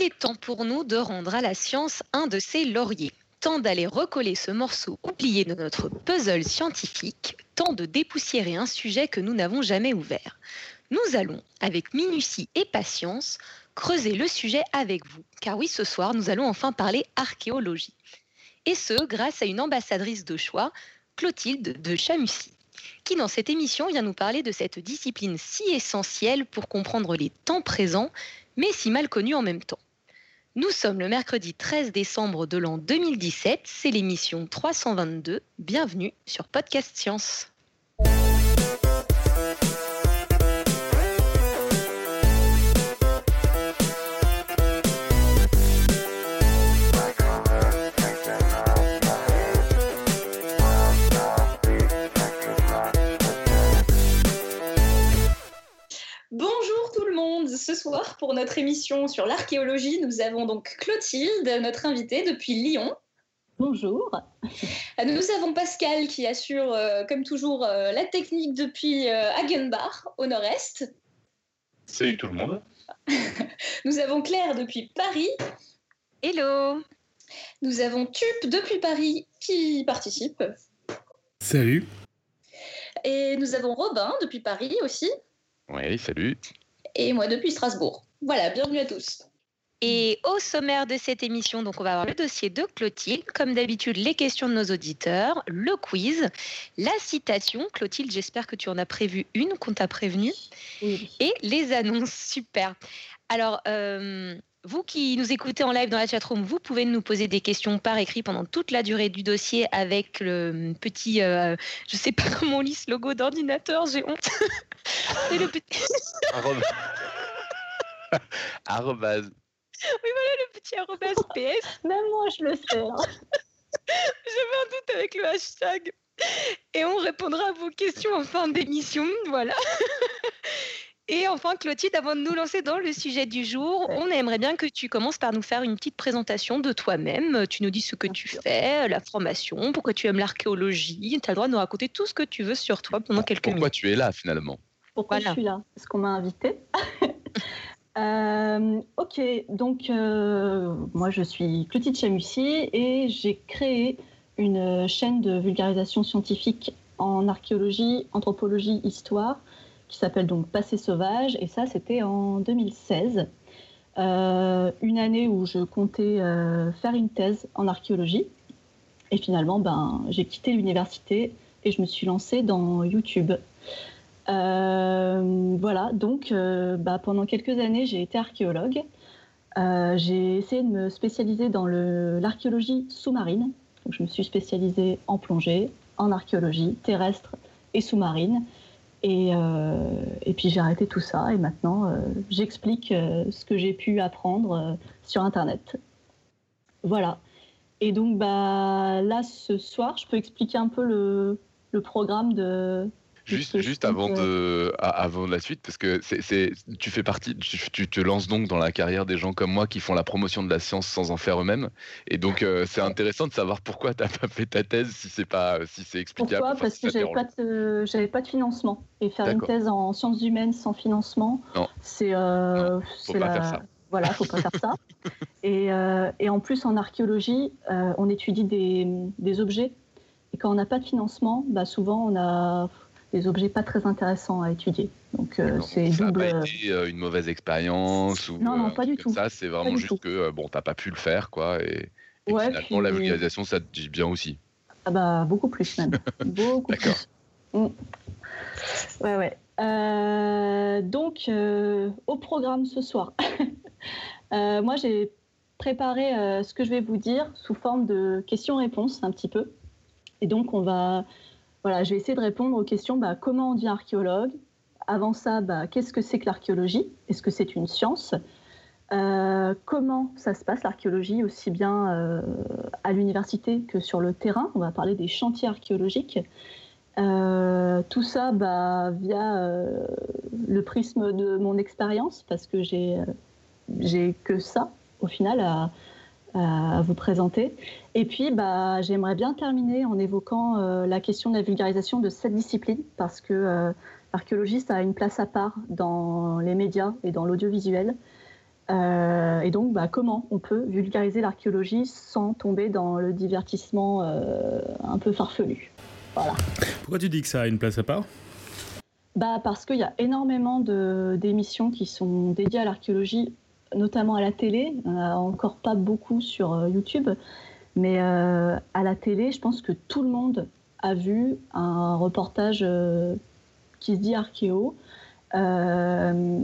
Il est temps pour nous de rendre à la science un de ses lauriers. Tant d'aller recoller ce morceau oublié de notre puzzle scientifique, tant de dépoussiérer un sujet que nous n'avons jamais ouvert. Nous allons, avec minutie et patience, creuser le sujet avec vous. Car oui, ce soir, nous allons enfin parler archéologie. Et ce, grâce à une ambassadrice de choix, Clotilde de Chamussy, qui dans cette émission vient nous parler de cette discipline si essentielle pour comprendre les temps présents, mais si mal connue en même temps. Nous sommes le mercredi 13 décembre de l'an 2017, c'est l'émission 322. Bienvenue sur Podcast Science. Ce soir pour notre émission sur l'archéologie. Nous avons donc Clotilde, notre invitée depuis Lyon. Bonjour. Euh, nous avons Pascal qui assure, euh, comme toujours, euh, la technique depuis Hagenbach, au nord-est. Salut tout le monde. Nous avons Claire depuis Paris. Hello. Nous avons Tup depuis Paris qui participe. Salut. Et nous avons Robin depuis Paris aussi. Oui, salut et moi depuis Strasbourg. Voilà, bienvenue à tous. Et au sommaire de cette émission, donc on va avoir le dossier de Clotilde, comme d'habitude les questions de nos auditeurs, le quiz, la citation. Clotilde, j'espère que tu en as prévu une qu'on t'a prévenue. Oui. Et les annonces, super. Alors, euh, vous qui nous écoutez en live dans la chatroom, vous pouvez nous poser des questions par écrit pendant toute la durée du dossier avec le petit, euh, je sais pas comment on lit ce logo d'ordinateur, j'ai honte. Et le petit... arrobase. Oui, voilà le petit arrobase PS. Même moi, je le sais. Hein. J'avais un doute avec le hashtag. Et on répondra à vos questions en fin d'émission. Voilà. Et enfin, Clotilde, avant de nous lancer dans le sujet du jour, on aimerait bien que tu commences par nous faire une petite présentation de toi-même. Tu nous dis ce que tu fais, la formation, pourquoi tu aimes l'archéologie. Tu as le droit de nous raconter tout ce que tu veux sur toi pendant quelques minutes. Pourquoi tu es là finalement Pourquoi je suis là Parce qu'on m'a invité. Euh, ok, donc euh, moi je suis Clotilde Chamussy et j'ai créé une chaîne de vulgarisation scientifique en archéologie, anthropologie, histoire qui s'appelle donc Passé sauvage, et ça c'était en 2016, euh, une année où je comptais euh, faire une thèse en archéologie, et finalement ben, j'ai quitté l'université et je me suis lancée dans YouTube. Euh, voilà, donc bah, pendant quelques années j'ai été archéologue. j'ai essayé de me spécialiser dans l'archéologie sous-marine. Je me suis spécialisée en plongée, en archéologie terrestre et sous-marine. Et, euh, et, puis j'ai arrêté tout ça et maintenant euh, j'explique euh, ce que j'ai pu apprendre sur Internet. Voilà. Et donc bah, là ce soir, je peux expliquer un peu le programme de, Juste, juste avant, de, avant la suite, parce que c'est, tu fais partie, tu, te lances donc dans la carrière des gens comme moi qui font la promotion de la science sans en faire eux-mêmes. Et donc, euh, c'est intéressant de savoir pourquoi tu n'as pas fait ta thèse si c'est pas, si c'est explicable. Pourquoi Parce que j'avais pas de, j'avais pas de financement. Et faire une thèse en sciences humaines sans financement, c'est, euh, c'est la, faire ça. voilà, faut pas faire ça. Et, euh, et, en plus, en archéologie, euh, on étudie des, des objets. Et quand on n'a pas de financement, bah souvent on a des objets pas très intéressants à étudier. Donc euh, c'est double. Ça n'a pas été euh, une mauvaise expérience ou non, non, euh, pas du tout. Ça, c'est vraiment juste que bon, t'as pas pu le faire, quoi. Et, finalement, la vulgarisation, ça te dit bien aussi. Ah bah beaucoup plus même. beaucoup plus. Mm. Ouais, ouais. donc, au programme ce soir, moi j'ai préparé ce que je vais vous dire sous forme de questions-réponses un petit peu. Et donc, on va voilà, je vais essayer de répondre aux questions bah, comment on devient archéologue? Avant ça, bah, qu'est-ce que c'est que l'archéologie? Est-ce que c'est une science? Euh, Comment ça se passe l'archéologie, aussi bien euh, à l'université que sur le terrain? On va parler des chantiers archéologiques. Euh, tout ça bah, via le prisme de mon expérience, parce que j'ai que ça, au final, à, à vous présenter. Et puis, bah, j'aimerais bien terminer en évoquant euh, la question de la vulgarisation de cette discipline, parce que euh, l'archéologiste a une place à part dans les médias et dans l'audiovisuel. et donc, bah, comment on peut vulgariser l'archéologie sans tomber dans le divertissement un peu farfelu? Voilà. Pourquoi tu dis que ça a une place à part? Bah, Parce qu'il y a énormément d'émissions qui sont dédiées à l'archéologie, notamment à la télé. Encore pas beaucoup sur YouTube. Mais à la télé, je pense que tout le monde a vu un reportage qui se dit archéo euh,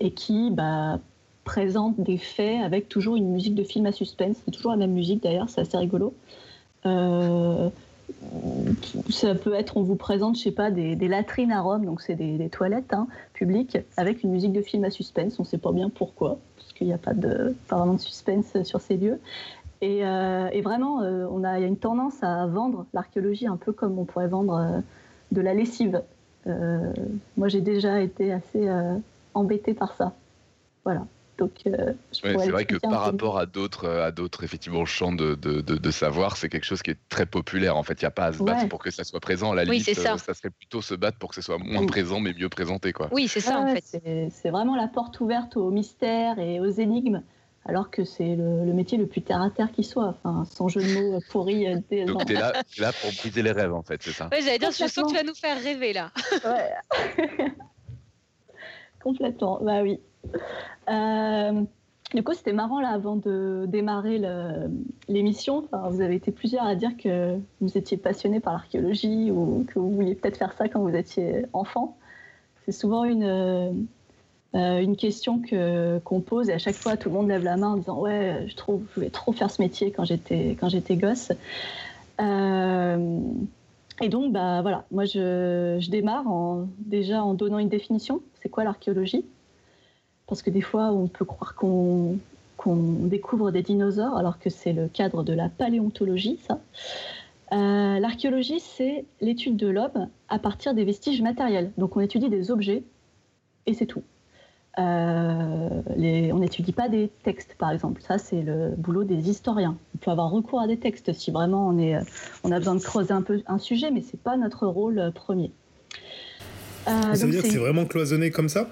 et qui bah, présente des faits avec toujours une musique de film à suspense. C'est toujours la même musique d'ailleurs, c'est assez rigolo. Euh, ça peut être, on vous présente, je sais pas, des, latrines à Rome, donc c'est des, toilettes hein, publiques, avec une musique de film à suspense. On ne sait pas bien pourquoi, parce qu'il n'y a pas, de, vraiment de suspense sur ces lieux. Et, euh, vraiment, on a, il y a une tendance à vendre l'archéologie un peu comme on pourrait vendre de la lessive. Euh, moi, j'ai déjà été assez euh, embêtée par ça. Voilà. Donc, euh, c'est vrai que par rapport à d'autres, à d'autres effectivement champs de, de, de, savoir, c'est quelque chose qui est très populaire. En fait, il n'y a pas à se battre pour que ça soit présent. À la oui, ça. ça. serait plutôt se battre pour que ce soit moins présent mais mieux présenté, quoi. Oui, c'est ça en fait. C'est vraiment la porte ouverte aux mystères et aux énigmes alors que c'est le, métier le plus terre à terre qui soit, enfin, sans jeu de mots pourri. Euh, Donc tu es là, pour briser les rêves en fait, c'est ça Oui, j'allais dire, je sens que tu vas nous faire rêver là. Ouais. Complètement, bah oui. Euh, du coup, c'était marrant là avant de démarrer l'émission. Vous avez été plusieurs à dire que vous étiez passionné par l'archéologie ou que vous vouliez peut-être faire ça quand vous étiez enfant. C'est souvent une, euh, une question que qu'on pose et à chaque fois tout le monde lève la main en disant ouais je trouve je voulais trop faire ce métier quand j'étais quand j'étais gosse euh, et donc bah voilà moi je, je démarre déjà en donnant une définition c'est quoi l'archéologie? Parce que des fois on peut croire qu'on découvre des dinosaures alors que c'est le cadre de la paléontologie ça euh, l'archéologie c'est l'étude de l'homme à partir des vestiges matériels donc on étudie des objets et c'est tout euh, on n'étudie pas des textes, par exemple. Ça, c'est le boulot des historiens. On peut avoir recours à des textes si vraiment on, est, on a besoin de creuser un peu un sujet, mais ce n'est pas notre rôle euh, premier. Euh, ça veut dire que c'est vraiment cloisonné comme ça?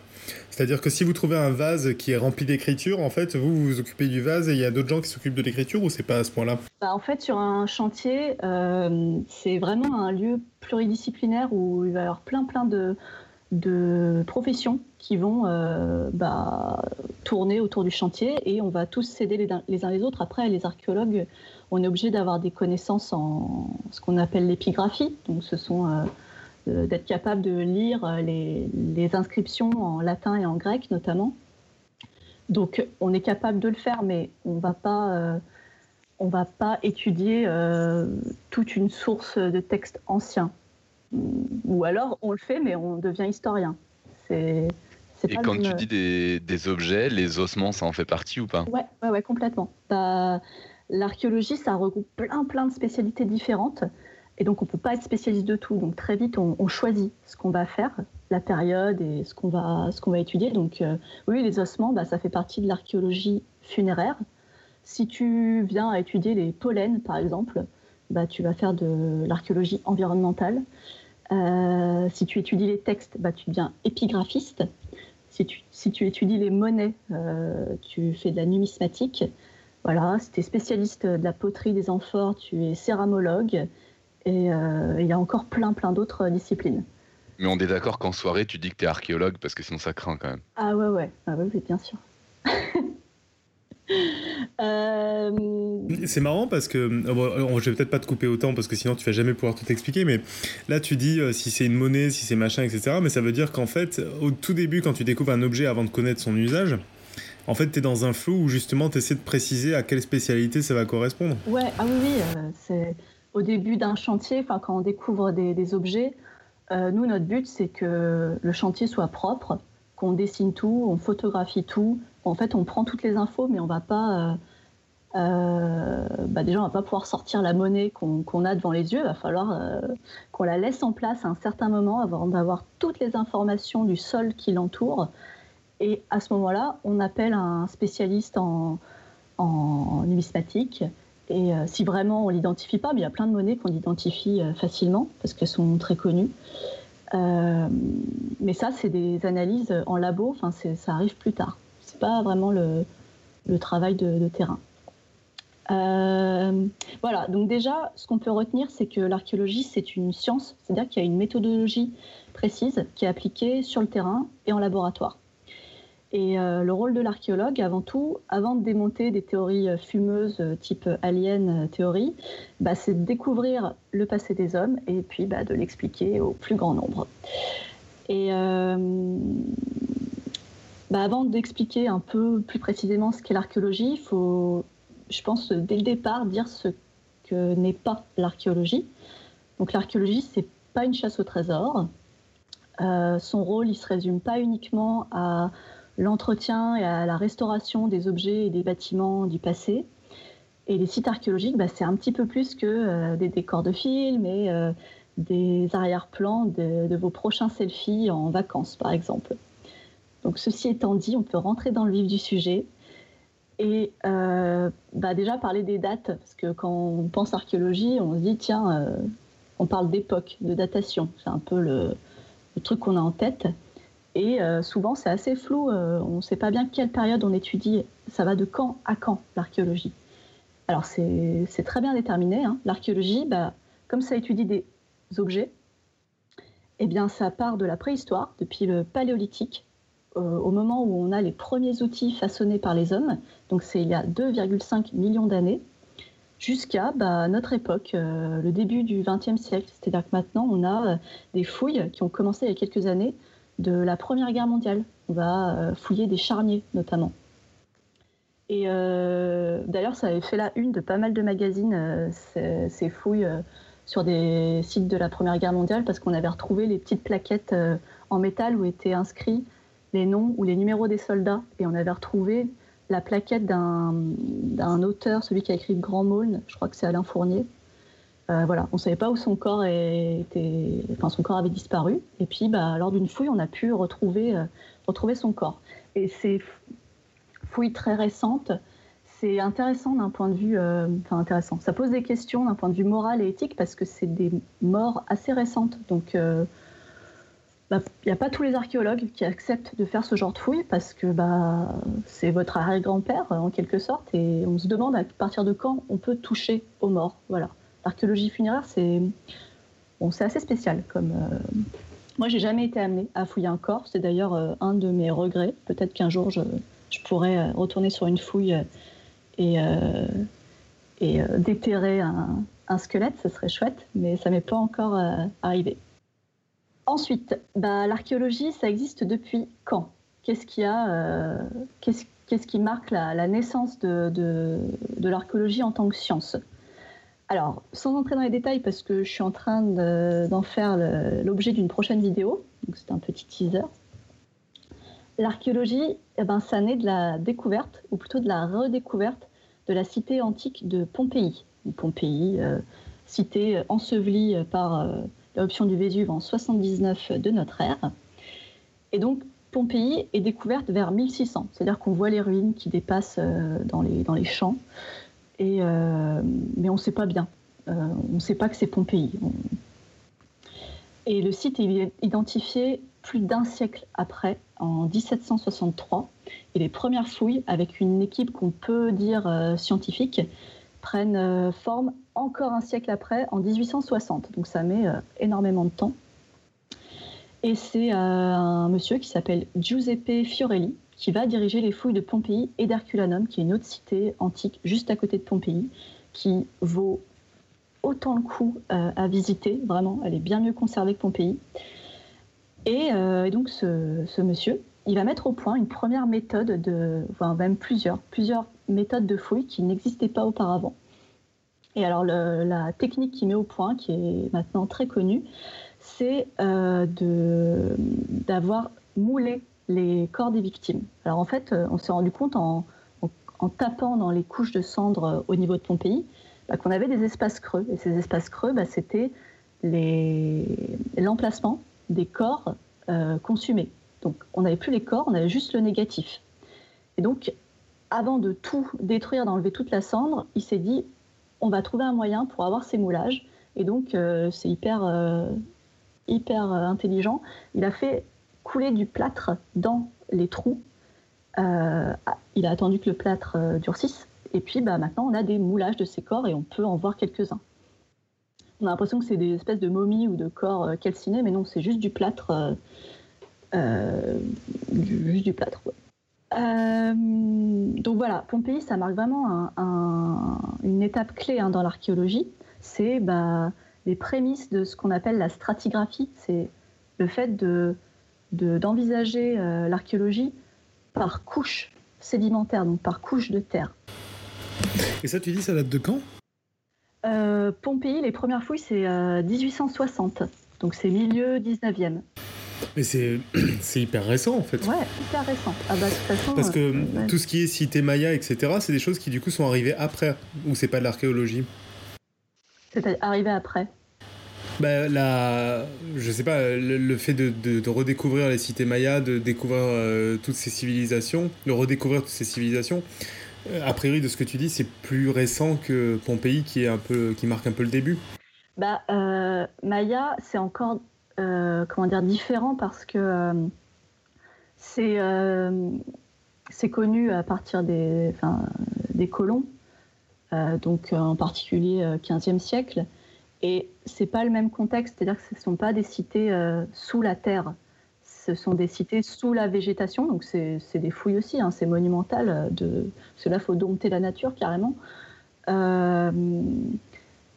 C'est-à-dire que si vous trouvez un vase qui est rempli d'écriture, en fait, vous vous occupez du vase et il y a d'autres gens qui s'occupent de l'écriture ou c'est pas à ce point-là? Bah, En fait, sur un chantier, c'est vraiment un lieu pluridisciplinaire où il va y avoir plein plein de, professions qui vont euh, bah, tourner autour du chantier et on va tous s'aider les, uns les autres. Après, les archéologues, on est obligé d'avoir des connaissances en ce qu'on appelle l'épigraphie. Donc, ce sont euh, euh, d'être capable de lire les, inscriptions en latin et en grec notamment. Donc, on est capable de le faire, mais on va pas on va pas étudier toute une source de textes anciens. Ou alors on le fait, mais on devient historien. C'est et quand tu dis des, objets, les ossements, ça en fait partie ou pas? Ouais, ouais, ouais, complètement. L'archéologie, ça regroupe plein, plein de spécialités différentes. Et donc, on ne peut pas être spécialiste de tout. Donc, très vite, on, choisit ce qu'on va faire, la période et ce qu'on va, ce va étudier. Donc, euh, oui, les ossements, bah, ça fait partie de l'archéologie funéraire. Si tu viens à étudier les pollens, par exemple, bah, tu vas faire de l'archéologie environnementale. Euh, si tu étudies les textes, bah, tu deviens épigraphiste. Si tu, si tu étudies les monnaies, euh, tu fais de la numismatique. Voilà, si tu es spécialiste de la poterie des amphores, tu es céramologue. Et euh, il y a encore plein, plein d'autres disciplines. Mais on est d'accord qu'en soirée, tu dis que tu es archéologue parce que sinon ça craint quand même. Ah ouais, ouais, ah ouais bien sûr. Euh, c'est marrant parce que euh, bon, je vais peut-être pas te couper autant parce que sinon tu vas jamais pouvoir tout expliquer. Mais là, tu dis euh, si c'est une monnaie, si c'est machin, etc. Mais ça veut dire qu'en fait, au tout début, quand tu découvres un objet avant de connaître son usage, en fait, tu es dans un flou où justement tu essaies de préciser à quelle spécialité ça va correspondre. Ouais, ah oui, oui. c'est au début d'un chantier, quand on découvre des, objets, nous, notre but, c'est que le chantier soit propre, qu'on dessine tout, on photographie tout, en fait, on prend toutes les infos, mais on va pas. Euh, euh, bah déjà, on va pas pouvoir sortir la monnaie qu'on a devant les yeux. Il va falloir euh, qu'on la laisse en place à un certain moment avant d'avoir toutes les informations du sol qui l'entoure. Et à ce moment-là, on appelle un spécialiste en, numismatique. Et si vraiment on l'identifie pas, il y a plein de monnaies qu'on identifie facilement parce qu'elles sont très connues. mais ça, c'est des analyses en labo. Enfin, ça arrive plus tard C'est pas vraiment le, travail de, terrain. Euh, voilà, donc déjà, ce qu'on peut retenir, c'est que l'archéologie, c'est une science, c'est-à-dire qu'il y a une méthodologie précise qui est appliquée sur le terrain et en laboratoire. Et euh, le rôle de l'archéologue, avant tout, avant de démonter des théories euh, fumeuses type alien théorie, bah, c'est de découvrir le passé des hommes et puis bah, de l'expliquer au plus grand nombre. Et bah, avant d'expliquer un peu plus précisément ce qu'est l'archéologie, il faut je pense, dès le départ, dire ce que n'est pas l'archéologie. Donc l'archéologie, c'est pas une chasse au trésor. Euh, son rôle, il se résume pas uniquement à l'entretien et à la restauration des objets et des bâtiments du passé. Et les sites archéologiques, bah, c'est un petit peu plus que euh, des décors de films et euh, des arrière-plans de, vos prochains selfies en vacances, par exemple. Donc ceci étant dit, on peut rentrer dans le vif du sujet et euh, bah déjà parler des dates, parce que quand on pense archéologie, on se dit tiens, on parle d'époque, de datation. C'est un peu le, truc qu'on a en tête. Et euh, souvent, c'est assez flou. on ne sait pas bien quelle période on étudie. Ça va de quand à quand l'archéologie. Alors c'est très bien déterminé. Hein. L'archéologie, bah, comme ça étudie des objets, eh bien ça part de la préhistoire, depuis le paléolithique, euh, au moment où on a les premiers outils façonnés par les hommes, donc c'est il y a 2,5 millions d'années, jusqu'à bah, notre époque, euh, le début du XXe siècle. C'est-à-dire que maintenant, on a euh, des fouilles qui ont commencé il y a quelques années de la Première Guerre mondiale. On va fouiller des charniers notamment. Et d'ailleurs, ça avait fait la une de pas mal de magazines, ces, fouilles sur des sites de la Première Guerre mondiale, parce qu'on avait retrouvé les petites plaquettes en métal où étaient inscrits les noms ou les numéros des soldats. Et on avait retrouvé la plaquette d'un auteur, celui qui a écrit Grand Maulne, je crois que c'est Alain Fournier. Euh, voilà, on ne savait pas où son corps était, enfin son corps avait disparu. Et puis, bah, lors d'une fouille, on a pu retrouver, euh, retrouver son corps. Et ces fouilles très récentes, c'est intéressant d'un point de vue, euh, intéressant. Ça pose des questions d'un point de vue moral et éthique parce que c'est des morts assez récentes. Donc il bah, n'y a pas tous les archéologues qui acceptent de faire ce genre de fouilles parce que bah, c'est votre arrière-grand-père en quelque sorte et on se demande à partir de quand on peut toucher aux morts. Voilà. L'archéologie funéraire, c'est assez spécial. Comme, euh... Moi, j'ai jamais été amenée à fouiller un corps. C'est d'ailleurs euh, un de mes regrets. Peut-être qu'un jour, je, pourrais euh, retourner sur une fouille et, déterrer un, squelette. Ce serait chouette, mais ça m'est pas encore arrivé. Ensuite, bah, l'archéologie, ça existe depuis quand? Qu'est-ce, qui marque la, naissance de, l'archéologie en tant que science? Alors, sans entrer dans les détails, parce que je suis en train d'en faire l'objet d'une prochaine vidéo, donc c'est un petit teaser. L'archéologie, eh ben, ça naît de la découverte, ou plutôt de la redécouverte de la cité antique de Pompéi. Pompéi, euh, cité ensevelie par euh, l'éruption du Vésuve en 79 de notre ère. Et donc, Pompéi est découverte vers 1600, c'est-à-dire qu'on voit les ruines qui dépassent euh, dans les, dans les champs, euh, mais on ne sait pas bien. Euh, on ne sait pas que c'est Pompéi. Et le site est identifié plus d'un siècle après, en 1763, et les premières fouilles, avec une équipe qu'on peut dire scientifique, prennent forme encore un siècle après, en 1860. Donc ça met euh, énormément de temps. Et c'est euh, un monsieur qui s'appelle Giuseppe Fiorelli qui va diriger les fouilles de Pompéi et d'Herculanum, qui est une autre cité antique juste à côté de Pompéi, qui vaut autant le coup euh, à visiter. Vraiment, elle est bien mieux conservée que Pompéi. Et, donc ce, monsieur, il va mettre au point une première méthode de, enfin même plusieurs, plusieurs méthodes de fouilles qui n'existaient pas auparavant. Et alors la technique qu'il met au point, qui est maintenant très connue, c'est euh, d'avoir moulé les corps des victimes. Alors en fait, euh, on s'est rendu compte en, tapant dans les couches de cendres euh, au niveau de Pompéi bah, qu'on avait des espaces creux. Et ces espaces creux, bah, c'était l'emplacement des corps consumés. Donc on n'avait plus les corps, on avait juste le négatif. Et donc, avant de tout détruire, d'enlever toute la cendre, il s'est dit on va trouver un moyen pour avoir ces moulages. Et donc, euh, c'est hyper, euh, hyper euh, intelligent. Il a fait couler du plâtre dans les trous il a attendu que le plâtre durcisse. Et puis bah, maintenant, on a des moulages de ces corps et on peut en voir quelques-uns. On a l'impression que c'est des espèces de momies ou de corps calcinés, mais non, c'est juste du plâtre. juste du plâtre. Euh, donc voilà, Pompéi, ça marque vraiment une étape clé hein, dans l'archéologie. C'est bah, les prémices de ce qu'on appelle la stratigraphie. C'est le fait de, d'envisager euh, l'archéologie par couche sédimentaire, donc par couche de terre. Et ça, tu dis, ça date de quand? Euh, Pompéi, les premières fouilles, c'est 1860. Donc c'est milieu 19e. Mais c'est, hyper récent en fait. Ouais, hyper récent. Ah bah, de toute façon, Parce que euh, tout ce qui est cité maya, etc., c'est des choses qui du coup sont arrivées après, ou c'est pas de l'archéologie? C'est arrivé après bah, la, je sais pas, le, fait de, redécouvrir les cités mayas, de découvrir euh, toutes ces civilisations, de redécouvrir toutes ces civilisations, euh, a priori de ce que tu dis, c'est plus récent que Pompéi qui, est un peu, qui marque un peu le début. Bah, Maya, c'est encore euh, comment dire, différent parce que euh, c'est euh, c'est connu à partir des, des colons, donc en particulier 15e siècle, et c'est pas le même contexte, c'est-à-dire que ce ne sont pas des cités sous la terre, ce sont des cités sous la végétation, donc c'est des fouilles aussi, hein, c'est monumental, de, cela faut dompter la nature carrément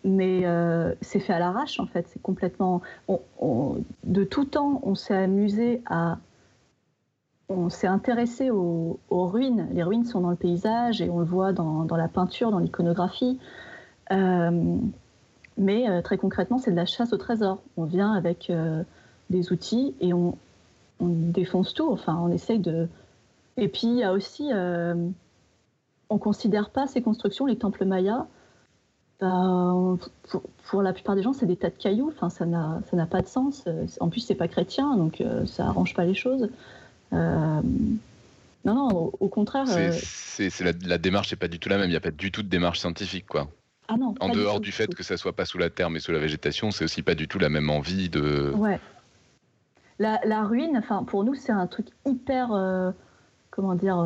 mais euh, c'est fait à l'arrache en fait. C'est complètement. de tout temps, on s'est amusé à. On s'est intéressé aux, ruines. Les ruines sont dans le paysage et on le voit dans, la peinture, dans l'iconographie. Euh, mais euh, très concrètement, c'est de la chasse au trésor. On vient avec des outils et on, on, défonce tout. Enfin, on essaye de. Et puis il y a aussi. on ne considère pas ces constructions, les temples mayas, ben, pour, la plupart des gens, c'est des tas de cailloux. Enfin, ça n'a, pas de sens. En plus, c'est pas chrétien, donc euh, ça arrange pas les choses. Euh, non, non, au, contraire. C'est, euh, la, la, démarche n'est pas du tout la même. Il n'y a pas du tout de démarche scientifique, quoi. Ah non. En dehors du, fait que ça soit pas sous la terre mais sous la végétation, c'est aussi pas du tout la même envie de. Ouais. La, la ruine, enfin, pour nous, c'est un truc hyper, comment dire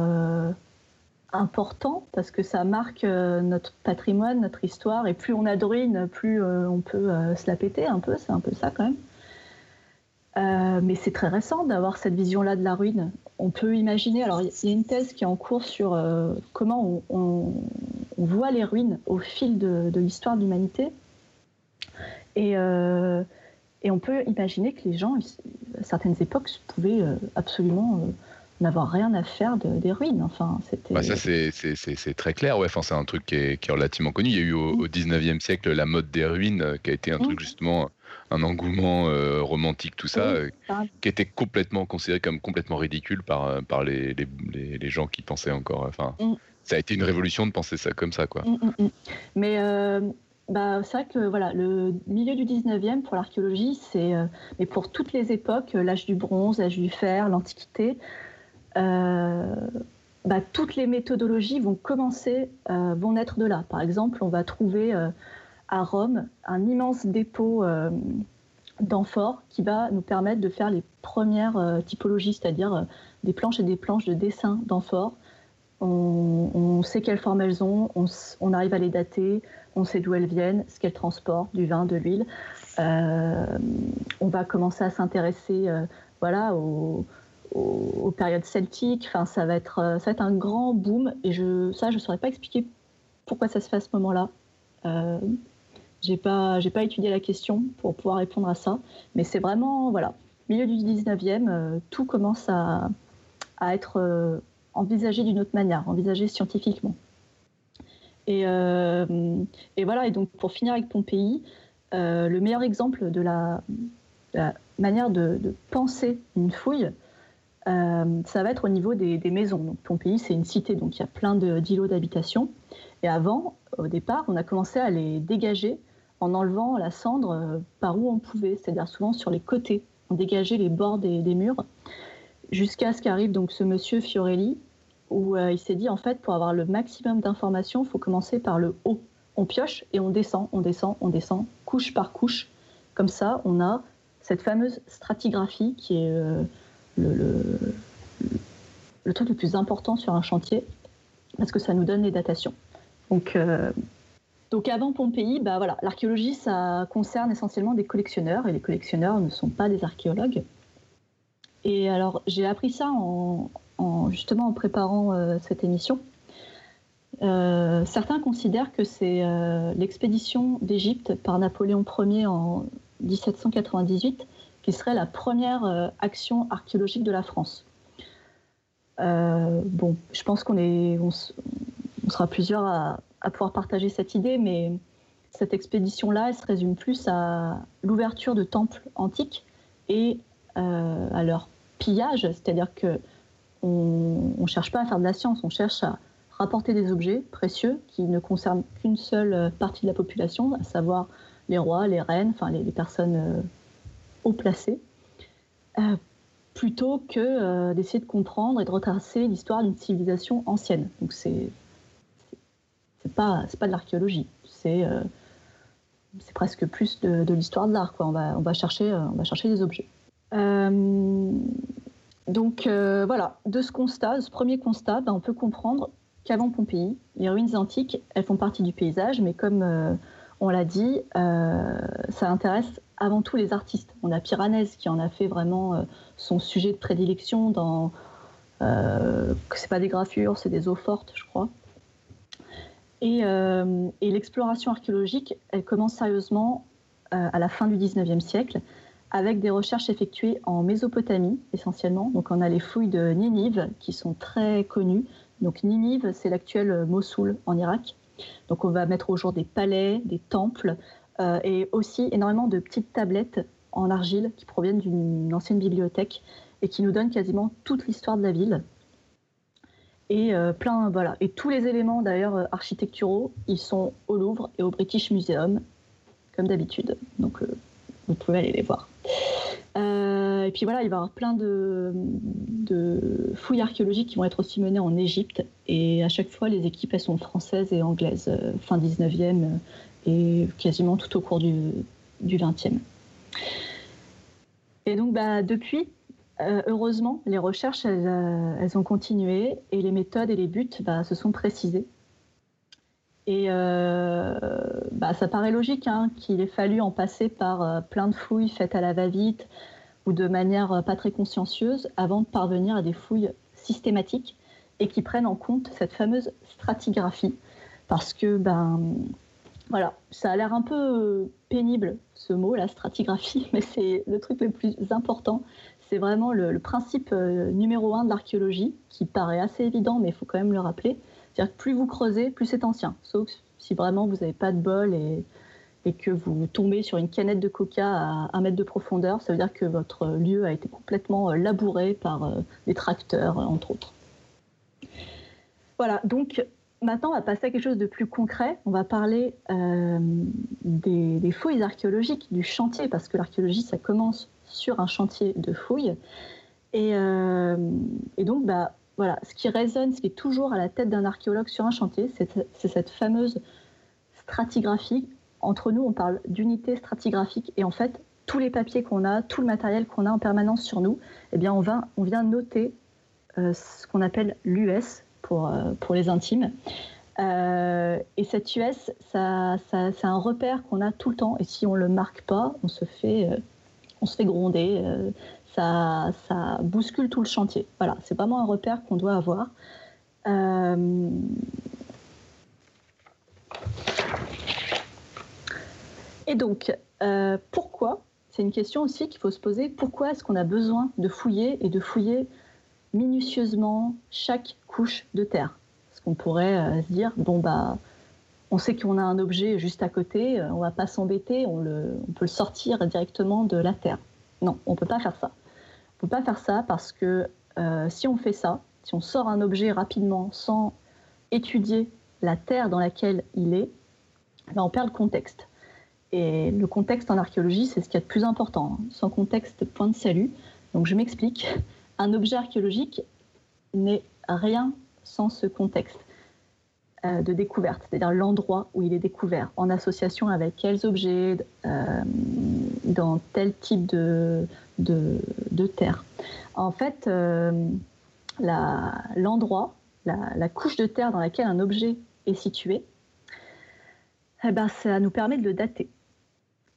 important parce que ça marque euh, notre patrimoine, notre histoire. Et plus on a de ruines, plus euh, on peut euh, se la péter un peu. C'est un peu ça quand même. mais c'est très récent d'avoir cette vision-là de la ruine. On peut imaginer, alors il y a une thèse qui est en cours sur comment on, voit les ruines au fil de, l'histoire de l'humanité. Et, et, on peut imaginer que les gens, à certaines époques, pouvaient absolument n'avoir rien à faire des ruines. Enfin, c'était. Bah ça, c'est très clair. Ouais, enfin, c'est un truc qui est, qui est, relativement connu. Il y a eu au, 19e siècle la mode des ruines, euh, qui a été un truc justement un engouement euh, romantique, tout ça, euh, qui était complètement considéré comme complètement ridicule par, par les, les, les, gens qui pensaient encore. Enfin, mm. Ça a été une révolution de penser ça comme ça, quoi. Mm, mm, Mais bah, c'est vrai que voilà, le milieu du 19e pour l'archéologie, c'est, mais pour toutes les époques, l'âge du bronze, l'âge du fer, l'Antiquité, euh, bah, toutes les méthodologies vont commencer, euh, vont naître de là. Par exemple, on va trouver euh, à Rome un immense dépôt d'amphores qui va nous permettre de faire les premières typologies, c'est-à-dire des planches et des planches de dessin d'amphores. On, sait quelle forme elles ont, on, arrive à les dater, on sait d'où elles viennent, ce qu'elles transportent, du vin, de l'huile. on va commencer à s'intéresser voilà, aux, périodes celtiques. Enfin, ça va être, euh, ça va être un grand boom. Et je, ça, je ne saurais pas expliquer pourquoi ça se fait à ce moment-là. Euh, j'ai pas, pas étudié la question pour pouvoir répondre à ça. Mais c'est vraiment, voilà, milieu du 19e, euh, tout commence à être euh, envisagé d'une autre manière, envisagé scientifiquement. Et, et, voilà, et donc pour finir avec Pompéi, le meilleur exemple de la, manière de, penser une fouille, euh, ça va être au niveau des, maisons. Donc, Pompéi, c'est une cité, donc il y a plein d'îlots d'habitation. Et avant, au départ, on a commencé à les dégager en enlevant la cendre euh, par où on pouvait, c'est-à-dire souvent sur les côtés. On dégageait les bords des, murs, jusqu'à ce qu'arrive donc ce monsieur Fiorelli, où euh, il s'est dit en fait, pour avoir le maximum d'informations, il faut commencer par le haut. On pioche et on descend, on descend, on descend, couche par couche. Comme ça, on a cette fameuse stratigraphie qui est le, le truc le plus important sur un chantier parce que ça nous donne les datations. Donc, donc avant Pompéi, bah voilà, l'archéologie, ça concerne essentiellement des collectionneurs, et les collectionneurs ne sont pas des archéologues. Et alors, j'ai appris ça en, justement en préparant euh, cette émission. Euh, certains considèrent que c'est euh, l'expédition d'Égypte par Napoléon Ier en 1798 qui serait la première action archéologique de la France. bon, je pense qu'on est, on, sera plusieurs à, pouvoir partager cette idée, mais cette expédition-là, elle se résume plus à l'ouverture de temples antiques et à leur c'est-à-dire que on ne cherche pas à faire de la science, on cherche à rapporter des objets précieux qui ne concernent qu'une seule partie de la population, à savoir les rois, les reines, les, personnes euh, haut placées, euh, plutôt que euh, d'essayer de comprendre et de retracer l'histoire d'une civilisation ancienne. Donc c'est pas c'est pas de l'archéologie, c'est presque plus de, l'histoire de l'art. On va chercher des objets. Donc euh, voilà, de ce constat, ce premier constat, ben, on peut comprendre qu'avant Pompéi, les ruines antiques, elles font partie du paysage, mais comme euh, on l'a dit, euh, ça intéresse avant tout les artistes. On a Piranèse qui en a fait vraiment son sujet de prédilection dans que c'est pas des gravures, c'est des eaux fortes, je crois. Et, et l'exploration archéologique, elle commence sérieusement à la fin du 19e siècle avec des recherches effectuées en Mésopotamie essentiellement. Donc on a les fouilles de Ninive qui sont très connues. Donc Ninive, c'est l'actuel Mossoul en Irak. Donc on va mettre au jour des palais, des temples euh, et aussi énormément de petites tablettes en argile qui proviennent d'une ancienne bibliothèque et qui nous donnent quasiment toute l'histoire de la ville. Et euh, plein, voilà. Et tous les éléments d'ailleurs euh, architecturaux, ils sont au Louvre et au British Museum, comme d'habitude. Donc vous pouvez aller les voir. Euh, et puis voilà, il va y avoir plein de, fouilles archéologiques qui vont être aussi menées en Égypte. Et à chaque fois, les équipes, elles sont françaises et anglaises, euh, fin 19e euh, et quasiment tout au cours du, du 20e. Et donc, bah, depuis, heureusement, les recherches, elles, ont continué et les méthodes et les buts bah, se sont précisés. Et euh, bah, ça paraît logique hein, qu'il ait fallu en passer par euh, plein de fouilles faites à la va-vite ou de manière euh, pas très consciencieuse avant de parvenir à des fouilles systématiques et qui prennent en compte cette fameuse stratigraphie. Parce que, ben, voilà, ça a l'air un peu pénible ce mot, la stratigraphie, mais c'est le truc le plus important. C'est vraiment le, le principe numéro un de l'archéologie qui paraît assez évident, mais il faut quand même le rappeler c'est-à-dire que plus vous creusez, plus c'est ancien. Sauf si vraiment vous n'avez pas de bol et, que vous tombez sur une canette de coca à un mètre de profondeur, ça veut dire que votre lieu a été complètement euh, labouré par euh, des tracteurs, euh, entre autres. Voilà, donc maintenant on va passer à quelque chose de plus concret. On va parler des, fouilles archéologiques, du chantier, parce que l'archéologie, ça commence sur un chantier de fouilles. Et, et donc, bah, voilà, ce qui résonne, ce qui est toujours à la tête d'un archéologue sur un chantier, c'est cette fameuse stratigraphie. Entre nous, on parle d'unité stratigraphique et en fait, tous les papiers qu'on a, tout le matériel qu'on a en permanence sur nous, eh bien, on, vient noter euh, ce qu'on appelle l'US pour, euh, pour les intimes. Euh, et cette US, ça, c'est un repère qu'on a tout le temps. Et si on ne le marque pas, on se fait gronder ça, bouscule tout le chantier. Voilà, c'est vraiment un repère qu'on doit avoir. Euh, et donc, euh, pourquoi C'est une question aussi qu'il faut se poser. Pourquoi est-ce qu'on a besoin de fouiller et de fouiller minutieusement chaque couche de terre? Parce qu'on pourrait euh, se dire, bon, bah, on sait qu'on a un objet juste à côté, on ne va pas s'embêter, on, on peut le sortir directement de la terre. Non, on ne peut pas faire ça peut pas faire ça parce que euh, si on fait ça, si on sort un objet rapidement sans étudier la terre dans laquelle il est, ben on perd le contexte. Et le contexte en archéologie, c'est ce qu'il y a de plus important. Sans contexte, point de salut. Donc je m'explique. Un objet archéologique n'est rien sans ce contexte euh, de découverte, c'est-à-dire l'endroit où il est découvert, en association avec quels objets, euh, dans tel type de, de, terre. En fait, euh, l'endroit, la, couche de terre dans laquelle un objet est situé, eh ben, ça nous permet de le dater.